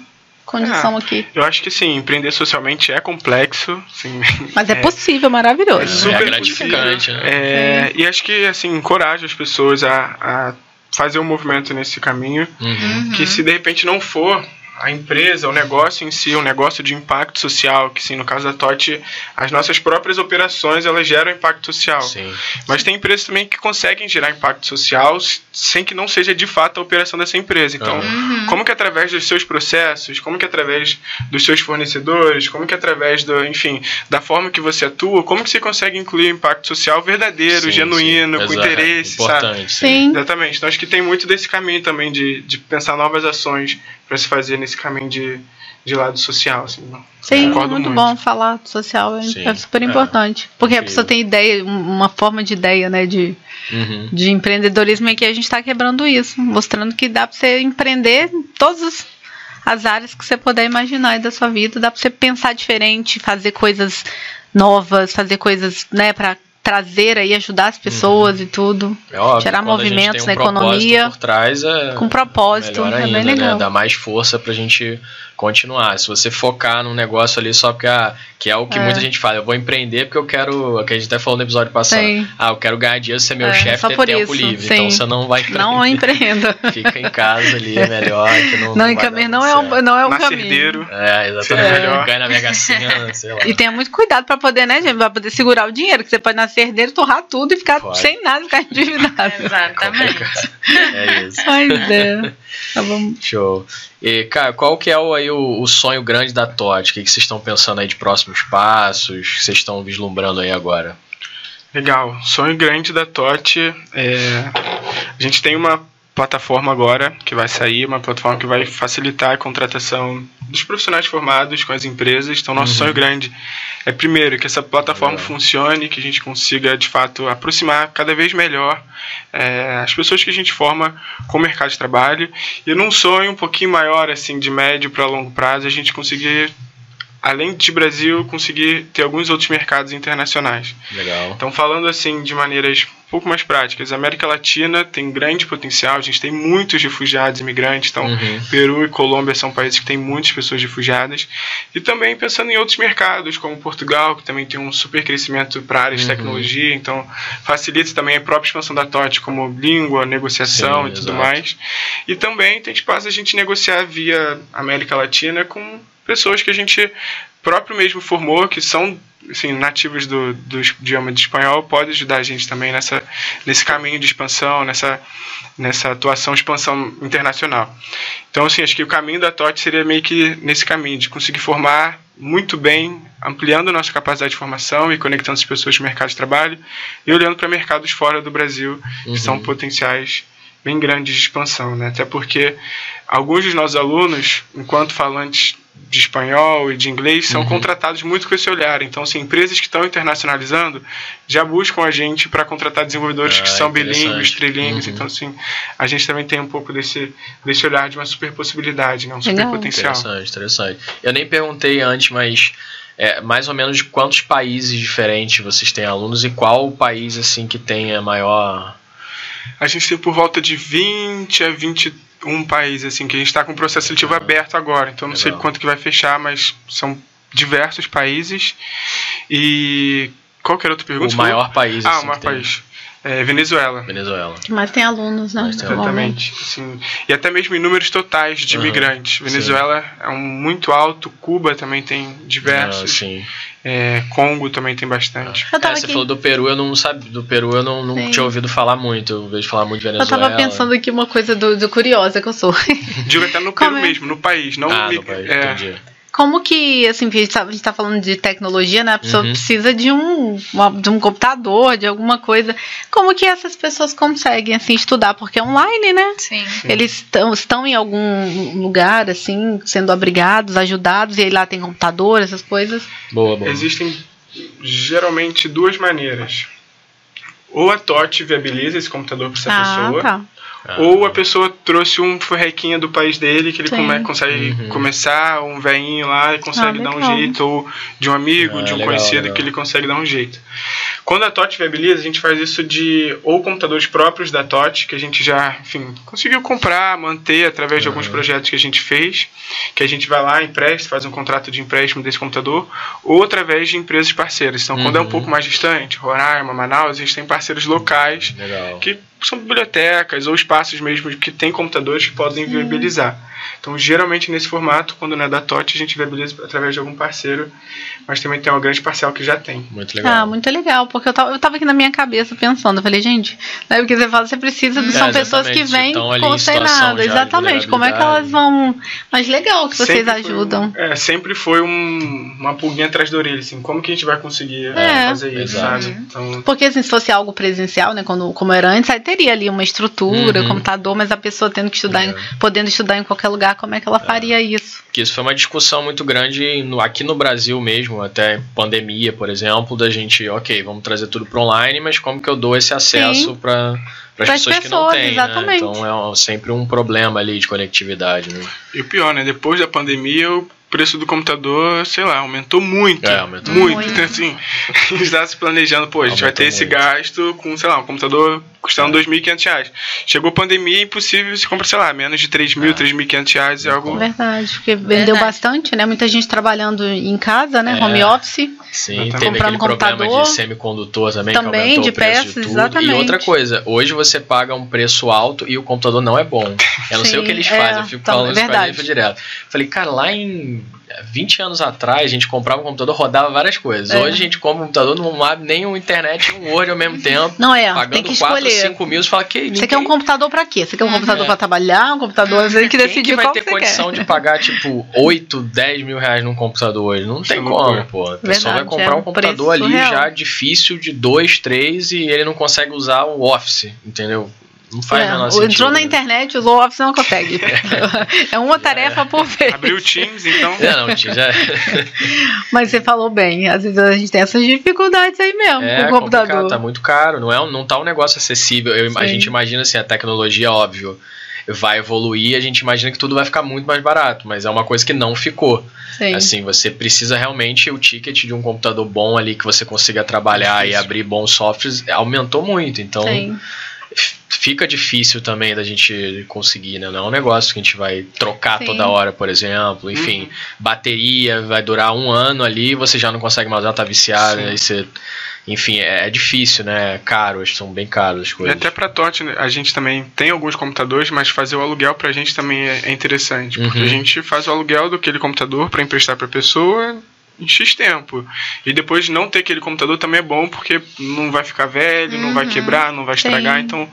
condição aqui. Eu acho que sim, empreender socialmente é complexo, sim. Mas é, possível, maravilhoso. É super é gratificante, né? É, e acho que assim encoraja as pessoas a, a fazer um movimento nesse caminho, Uhum. que se de repente não for a empresa, o negócio em si, um negócio de impacto social, que sim, no caso da TOT, as nossas próprias operações, elas geram impacto social. Sim. Mas tem empresas também que conseguem gerar impacto social sem que não seja de fato a operação dessa empresa. Então, Uhum. como que através dos seus processos, como que através dos seus fornecedores, como que através do, enfim, da forma que você atua, como que você consegue incluir impacto social verdadeiro, Sim, genuíno, sim. com Exato. interesse, sabe? Importante, sim. Sim. Exatamente. Então acho que tem muito desse caminho também de, de pensar novas ações para se fazer nesse caminho de, de lado social. Assim. Sim, muito, muito. bom falar do social, é, Sim, é super é. importante. Porque a pessoa tem ideia, um- uma forma de ideia, né, de, Uhum. de empreendedorismo e que a gente está quebrando isso, mostrando que dá para você empreender em todas as- as áreas que você puder imaginar aí da sua vida, dá para você pensar diferente, fazer coisas novas, fazer coisas, né, para trazer aí, ajudar as pessoas e tudo, É óbvio, Gerar movimentos um na economia, por trás é com propósito, é ainda, bem né? legal. Dá mais força pra gente continuar. Se você focar num negócio ali só porque ah, que é o que É. muita gente fala, eu vou empreender porque eu quero, que a gente até falou no episódio passado. Sim. Ah, eu quero ganhar dinheiro, ser meu É, chefe, ter por tempo isso, livre. sim. Então você não vai empreender. <laughs> Não <laughs> empreenda. Fica em casa ali, é melhor. Que não, Não, muito não é o, não é o Nascer caminho. herdeiro. É, exatamente. melhor. Ganha na Mega Sena, <laughs> sei lá. E tenha muito cuidado pra poder, né, gente? Pra poder segurar o dinheiro, que você pode nascer herdeiro, torrar tudo e ficar Pode. sem nada, ficar endividado. Exatamente. É isso. Mas é. Tá bom. Show. E, cara, qual que é o, aí, o, o sonho grande da TOT? O que, vocês estão pensando aí de próximos passos? que vocês estão vislumbrando aí agora? Legal. Sonho grande da TOT é. A gente tem uma plataforma agora que vai sair, uma plataforma que vai facilitar a contratação dos profissionais formados com as empresas. Então, nosso Uhum. sonho grande é, primeiro, que essa plataforma Legal. funcione, que a gente consiga, de fato, aproximar cada vez melhor é, as pessoas que a gente forma com o mercado de trabalho. E num sonho um pouquinho maior, assim, de médio para longo prazo, a gente conseguir, além de Brasil, conseguir ter alguns outros mercados internacionais. Legal. Então, falando assim de maneiras um pouco mais práticas, a América Latina tem grande potencial, a gente tem muitos refugiados, imigrantes, então Uhum. Peru e Colômbia são países que têm muitas pessoas refugiadas. E também pensando em outros mercados, como Portugal, que também tem um super crescimento para a área de Uhum. tecnologia, então facilita também a própria expansão da TOT como língua, negociação Sim, e tudo exato. mais. E também tem espaço a gente negociar via América Latina com pessoas que a gente próprio mesmo formou, que são assim, nativos do, do idioma de espanhol, pode ajudar a gente também nessa, nesse caminho de expansão, nessa, nessa atuação, expansão internacional. Então, assim, acho que o caminho da TOT seria meio que nesse caminho, de conseguir formar muito bem, ampliando a nossa capacidade de formação e conectando as pessoas com o mercado de trabalho e olhando para mercados fora do Brasil, Uhum. que são potenciais bem grandes de expansão, né? Até porque alguns dos nossos alunos, enquanto falantes de espanhol e de inglês, são Uhum. contratados muito com esse olhar. Então, assim, empresas que estão internacionalizando já buscam a gente para contratar desenvolvedores Ah, que são bilíngues, trilíngues. Uhum. Então, assim, a gente também tem um pouco desse, desse olhar de uma super possibilidade, né? um super Legal. potencial. Interessante, interessante. Eu nem perguntei antes, mas é, mais ou menos de quantos países diferentes vocês têm alunos e qual o país assim que tem a maior. A gente tem por volta de 20 a 21 países, assim, que a gente está com o processo seletivo aberto agora. Então, não sei Legal. quanto que vai fechar, mas são diversos países. E qual que era a outra pergunta? o maior país Ah, assim, o maior país. É, Venezuela. Venezuela. Mais tem alunos, né? Mais tem Exatamente. Assim, e até mesmo em números totais de Aham, imigrantes. Venezuela é um muito alto, Cuba também tem Ah, diversos, sim. É, Congo também tem bastante. Eu É, você aqui. falou do Peru, eu não sabia. Do Peru eu não, não Sim. tinha ouvido falar muito. Eu vejo falar muito de Eu Venezuela. tava pensando aqui uma coisa do, do curiosa que eu sou. Digo até no <laughs> Peru é? mesmo, no país, não Ah, mi- no país, é, entendi. Como que, assim, a gente tá, a gente tá falando de tecnologia, né? A pessoa Uhum. precisa de um, uma- de um computador, de alguma coisa. Como que essas pessoas conseguem, assim, estudar? Porque é online, né? Sim. Eles estão, estão em algum lugar, assim, sendo abrigados, ajudados, e aí lá tem computador, essas coisas. Boa, boa. Existem geralmente duas maneiras. Ou a TOT viabiliza esse computador para essa ah, pessoa, tá. Ah, ou a pessoa trouxe um forrequinha do país dele que ele come- consegue Uhum. começar, um veinho lá e consegue Ah, dar um jeito, ou de um amigo, Ah, de um legal, conhecido legal. que ele consegue dar um jeito. Quando a TOT viabiliza, a gente faz isso de ou computadores próprios da TOT, que a gente já, enfim, conseguiu comprar, manter através de alguns projetos que a gente fez, que a gente vai lá, empresta, faz um contrato de empréstimo desse computador, ou através de empresas parceiras. Então, quando é um Uhum. pouco mais distante, Roraima, Manaus, a gente tem parceiros locais Legal. que são bibliotecas ou espaços mesmo que tem computadores que podem viabilizar. Então, geralmente nesse formato, quando não é da TOT, a gente viabiliza através de algum parceiro, mas também tem uma grande parcela que já tem. Muito legal. Ah, muito legal, porque eu tava, eu tava aqui na minha cabeça pensando, eu falei, gente, né, porque você fala, você precisa, É, são pessoas que vêm com sem nada, exatamente, como é que elas vão, mas legal que vocês Sempre ajudam. um- é, sempre foi um- uma pulguinha atrás da orelha, assim, como que a gente vai conseguir É. fazer isso, Exato. sabe? Então, Porque assim, se fosse algo presencial, né, quando, como era antes, aí teria ali uma estrutura, Uhum. computador, mas a pessoa tendo que estudar, em- É. podendo estudar em qualquer lugar, como é que ela faria isso? que isso foi uma discussão muito grande no- aqui no Brasil mesmo, até pandemia, por exemplo, da gente, ok, vamos trazer tudo para online, mas como que eu dou esse acesso para as Pras pessoas, que não pessoas, têm, exatamente. né? Então é sempre um problema ali de conectividade, né? e o pior, né? Depois da pandemia, o preço do computador, sei lá, aumentou muito. É, aumentou muito. muito. Então, <laughs> assim, <laughs> a gente estava se planejando, pô, a gente vai Aumentou ter esse muito. gasto com, sei lá, um computador custando É. 2.500 reais. Chegou a pandemia, é impossível se compra, sei lá, menos de 3 mil, É. 3.500 reais, é algo... Verdade, porque vendeu Verdade. bastante, né? Muita gente trabalhando em casa, né? É. Home office. Sim, Tá teve comprando aquele problema computador. de semicondutor também, Também, de o preço peças, de tudo. exatamente. E outra coisa, hoje você paga um preço alto e o computador não é bom. Eu não sei Sim, o que eles é, fazem, eu fico tá- falando isso direto. Falei, cara, lá em 20 anos atrás, a gente comprava um computador, rodava várias coisas. É. Hoje a gente compra um computador, não abre nem o internet e um Word ao mesmo tempo. Não é, pagando tem que 4, escolher. 5 mil, você fala que Você ninguém- quer um computador pra quê? Você quer um computador É. pra trabalhar? Um computador, você tem que decidir que vai qual ter que você condição quer. de pagar, tipo, 8, 10 mil reais num computador hoje? Não tem é como, pô. A pessoa vai comprar é um um computador ali surreal. já difícil de 2, 3 e ele não consegue usar o Office, entendeu? Não faz É, o menor sentido. entrou na né? internet, usou o Office não consegue. <laughs> é uma tarefa por vez. Abriu o Teams, então... <laughs> É, não, tio, já <laughs> Mas você falou bem, às vezes a gente tem essas dificuldades aí mesmo é com o computador. complicado, tá muito caro, não, é, não tá um negócio acessível. Eu- a gente imagina assim, a tecnologia, óbvio, vai evoluir, a gente imagina que tudo vai ficar muito mais barato, mas é uma coisa que não ficou. Sim. Assim, você precisa realmente o ticket de um computador bom ali que você consiga trabalhar e Difícil. abrir bons softwares aumentou muito. Então Sim. Fica difícil também da gente conseguir, né? Não é um negócio que a gente vai trocar Sim. toda hora, por exemplo. Enfim, Uhum. bateria vai durar um ano ali, você já não consegue mais usar, tá viciado, Sim. aí você. Enfim, é, é difícil, né? É caro, são bem caras as E coisas. até pra TOT, né, a gente também tem alguns computadores, mas fazer o aluguel pra gente também é, é interessante. Porque Uhum. a gente faz o aluguel daquele computador pra emprestar pra pessoa em X tempo. E depois não ter aquele computador também é bom, porque não vai ficar velho, não vai Uhum. quebrar, não vai estragar. Sim. Então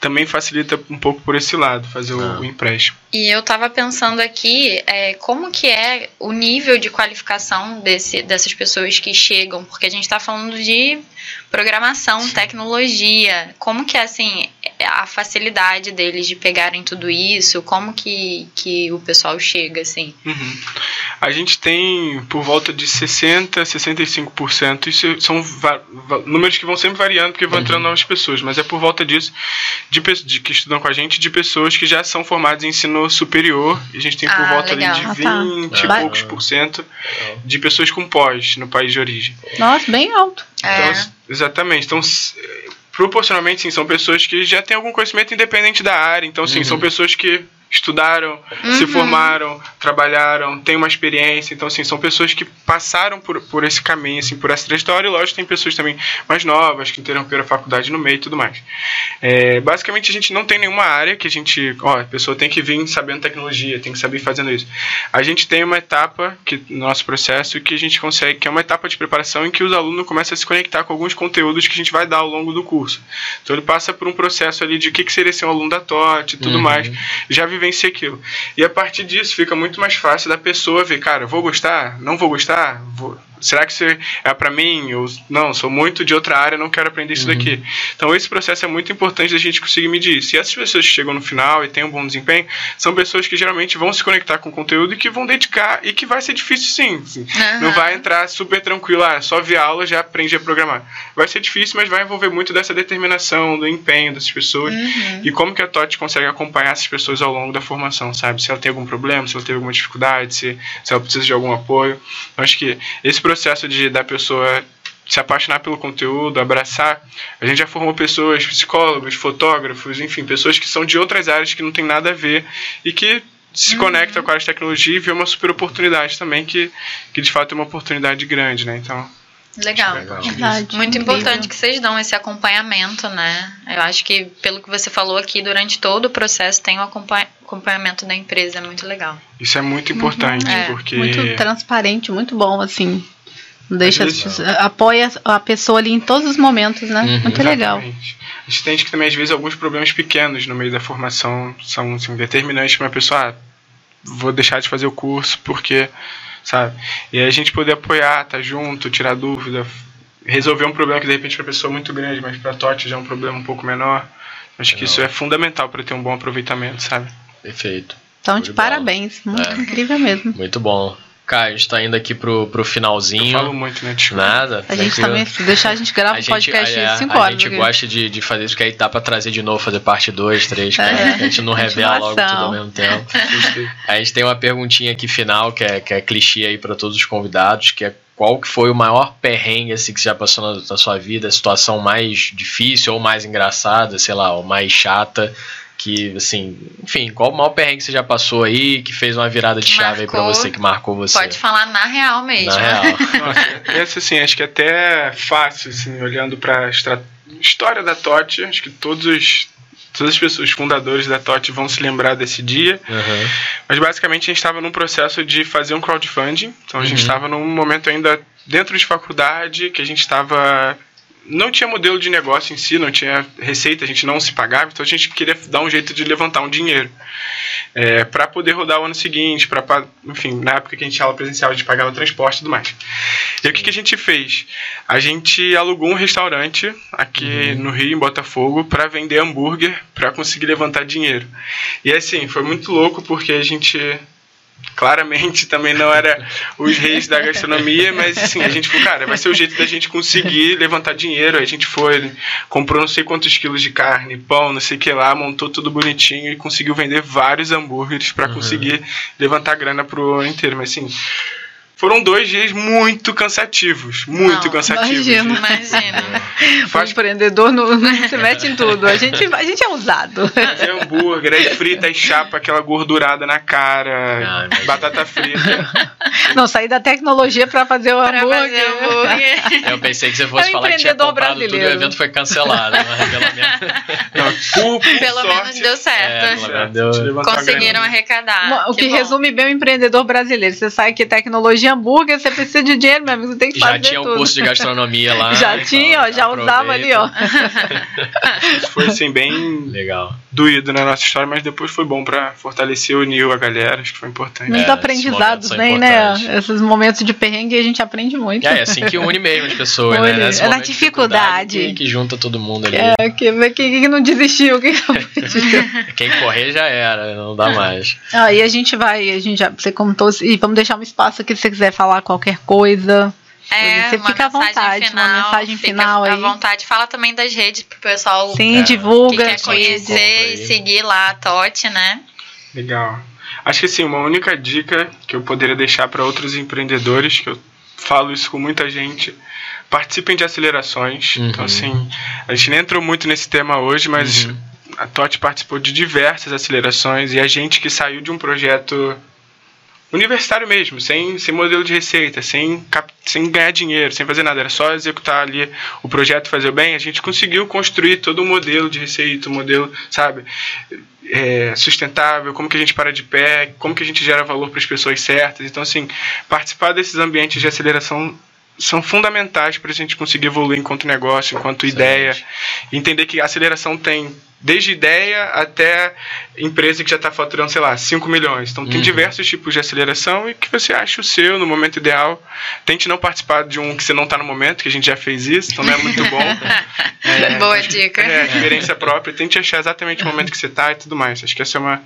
também facilita um pouco por esse lado, fazer o- Ah. o empréstimo. E eu tava pensando aqui, é, como que é o nível de qualificação desse, dessas pessoas que chegam, porque a gente tá falando de programação, tecnologia, como que é, assim, a facilidade deles de pegarem tudo isso, como que, que o pessoal chega, assim. Uhum. A gente tem por volta de 60%, 65%. Isso são números que vão sempre variando porque vão Uhum. entrando novas pessoas, mas é por volta disso de, de que estudam com a gente de pessoas que já são formadas em ensino superior. E a gente tem por Ah, volta de Ah, tá. 20 e Ah. poucos por cento de pessoas com pós no país de origem. Nossa, bem alto. Então, É. exatamente. Então, s- proporcionalmente, sim, são pessoas que já têm algum conhecimento independente da área. Então, sim, Uhum. são pessoas que estudaram, se Uhum. formaram, trabalharam, têm uma experiência. Então, assim, são pessoas que passaram por, por esse caminho, assim, por essa trajetória. E, lógico, tem pessoas também mais novas, que interromperam a faculdade no meio e tudo mais. É, basicamente, a gente não tem nenhuma área que a gente... Ó, a pessoa tem que vir sabendo tecnologia, tem que saber fazendo isso. A gente tem uma etapa que, no nosso processo que a gente consegue, que é uma etapa de preparação em que os alunos começam a se conectar com alguns conteúdos que a gente vai dar ao longo do curso. Então, ele passa por um processo ali de o que, que seria ser um aluno da TOT e tudo Uhum. mais já vivencia aquilo. E a partir disso fica muito mais fácil da pessoa ver, cara, vou gostar, não vou gostar, vou- será que isso é para mim? Eu, não, sou muito de outra área, não quero aprender isso Uhum. daqui. Então esse processo é muito importante da gente conseguir medir. Se essas pessoas que chegam no final e têm um bom desempenho, são pessoas que geralmente vão se conectar com o conteúdo e que vão dedicar e que vai ser difícil sim. sim. Não vai entrar super tranquilo, ah, só ver aula já aprende a programar. Vai ser difícil, mas vai envolver muito dessa determinação, do empenho dessas pessoas. Uhum. E como que a TOT consegue acompanhar essas pessoas ao longo da formação, sabe? Se ela tem algum problema, se ela teve alguma dificuldade, se, se ela precisa de algum apoio. Eu acho que esse processo de da pessoa se apaixonar pelo conteúdo, abraçar. A gente já formou pessoas, psicólogos, fotógrafos, enfim, pessoas que são de outras áreas que não tem nada a ver e que se uhum. conectam com a tecnologia e vê uma super oportunidade também, que, que de fato é uma oportunidade grande, né? Então. Legal. legal. Verdade. Muito importante que vocês dão esse acompanhamento, né? Eu acho que, pelo que você falou aqui, durante todo o processo tem o acompanhamento da empresa, é muito legal. Isso é muito importante, uhum. porque. Muito transparente, muito bom, assim. Deixa, apoia a pessoa ali em todos os momentos, né? Uhum, Muito legal. A gente tem que também, às vezes, alguns problemas pequenos no meio da formação são assim, determinantes para uma pessoa. Ah, vou deixar de fazer o curso porque, sabe? E aí a gente poder apoiar, tá junto, tirar dúvida, resolver um problema que de repente para a pessoa é muito grande, mas para a TOT já é um problema um pouco menor. Acho que isso é fundamental para ter um bom aproveitamento, sabe? Perfeito. Então, de, de parabéns. Muito é. incrível mesmo. Muito bom. Cara, a gente tá indo aqui pro, pro finalzinho. Eu falo muito, né? Desculpa. Nada. A gente também, deixar a gente grava um podcast de 5 horas. A gente gosta de, de fazer isso, que aí dá pra trazer de novo, fazer parte 2, 3, é. a gente não <laughs> revela logo tudo ao mesmo tempo. a gente tem uma perguntinha aqui final, que é, que é clichê aí pra todos os convidados, que é qual que foi o maior perrengue assim, que você já passou na, na sua vida, a situação mais difícil ou mais engraçada, sei lá, ou mais chata que, assim, enfim, qual o maior perrengue que você já passou aí, que fez uma virada de chave marcou, aí pra você, que marcou você? Pode falar na real mesmo. Na real. <laughs> Nossa, essa, assim, acho que é até fácil, assim, olhando pra história da TOT, acho que todos os, todas as pessoas fundadores da TOT vão se lembrar desse dia. Uhum. Mas basicamente a gente estava num processo de fazer um crowdfunding. Então a gente estava uhum. num momento ainda dentro de faculdade, que a gente estava não tinha modelo de negócio em si, não tinha receita, a gente não se pagava, então a gente queria dar um jeito de levantar um dinheiro é, para poder rodar o ano seguinte, para enfim, na época que a gente tinha aula presencial, a gente pagava transporte e tudo mais. E o que, que a gente fez? A gente alugou um restaurante aqui uhum. no Rio, em Botafogo, para vender hambúrguer, para conseguir levantar dinheiro. E assim, foi muito louco porque a gente claramente também não era os reis da gastronomia, mas assim, a gente falou, cara, vai ser o jeito da gente conseguir levantar dinheiro. Aí a gente foi, comprou não sei quantos quilos de carne, pão, não sei o que lá, montou tudo bonitinho e conseguiu vender vários hambúrgueres para uhum. conseguir levantar grana pro ano inteiro. Mas assim, foram dois dias muito cansativos. Muito não, cansativos. Imagina, imagina. <laughs> Faz... O empreendedor não, não se mete em tudo. A gente, a gente é usado. Fazer hambúrguer, aí frita e chapa, aquela gordurada na cara, não, batata frita. Não, sair da tecnologia para fazer o pra hambúrguer. Fazer hambúrguer. Eu pensei que você fosse é um falar que tinha comprado brasileiro. tudo e o evento foi cancelado. Não, por, por Pelo sorte, menos deu certo. É, deu... Conseguiram arrecadar. O que, que resume bem o empreendedor brasileiro. Você sabe que tecnologia hambúrguer, você precisa de dinheiro, meu amigo, você tem que já fazer Já tinha tudo. um curso de gastronomia lá. <laughs> já tinha, ó, já aproveita. usava ali, ó. foi assim, bem legal. doído na nossa história, mas depois foi bom para fortalecer, unir a galera, acho que foi importante. Muitos é, aprendizados, né, né? Esses momentos de perrengue a gente aprende muito. É, é assim que une mesmo as pessoas, une. né? é na dificuldade. Que, que, junta todo mundo ali. É, que, quem, que não desistiu, quem, <laughs> quem correr já era, não dá mais. Ah, e a gente vai, a gente já, você contou, e vamos deixar um espaço aqui você quiser falar qualquer coisa. É, você fica à vontade, final, uma mensagem final aí. à vontade. Fala também das redes pro pessoal Sim, divulga, que quer conhecer e seguir lá a Tote, né? Legal. Acho que assim, uma única dica que eu poderia deixar para outros empreendedores, que eu falo isso com muita gente, participem de acelerações. Uhum. Então, assim, a gente nem entrou muito nesse tema hoje, mas uhum. a TOT participou de diversas acelerações e a gente que saiu de um projeto universitário mesmo, sem, sem modelo de receita, sem, sem ganhar dinheiro, sem fazer nada, era só executar ali o projeto fazer bem, a gente conseguiu construir todo um modelo de receita, um modelo, sabe, é, sustentável, como que a gente para de pé, como que a gente gera valor para as pessoas certas. Então, assim, participar desses ambientes de aceleração são fundamentais para a gente conseguir evoluir enquanto negócio, enquanto Excelente. ideia. Entender que a aceleração tem desde ideia até empresa que já está faturando, sei lá, 5 milhões. Então, tem uhum. diversos tipos de aceleração e que você acha o seu no momento ideal. Tente não participar de um que você não está no momento, que a gente já fez isso, então não é muito bom. <laughs> é, Boa dica. É, experiência própria. Tente achar exatamente o momento que você está e tudo mais. Acho que essa é uma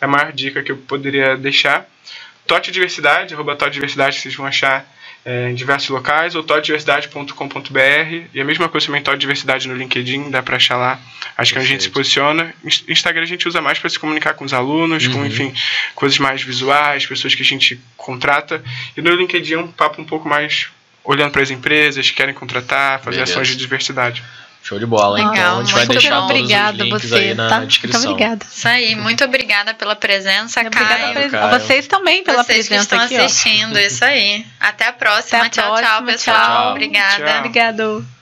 é a maior dica que eu poderia deixar. Tote Diversidade, arroba Tote Diversidade, vocês vão achar é, em diversos locais, ou toddiversidade.com.br. E a mesma coisa também, Todd Diversidade no LinkedIn, dá para achar lá. Acho que a gente se posiciona. Instagram a gente usa mais para se comunicar com os alunos, uhum. com, enfim, coisas mais visuais, pessoas que a gente contrata. E no LinkedIn é um papo um pouco mais olhando para as empresas que querem contratar, fazer Beleza. ações de diversidade. Show de bola, hein? Legal, então a gente vai deixar todos obrigada os links você, aí na tá? descrição. Muito obrigada. Isso aí, muito obrigada pela presença, Obrigada Caio. pres- Caio. a vocês também pela Vocês que presença estão aqui, ó. assistindo, isso aí. Até a próxima. Até a tchau, tchau, próxima, pessoal. tchau. Obrigada. Tchau. Obrigado.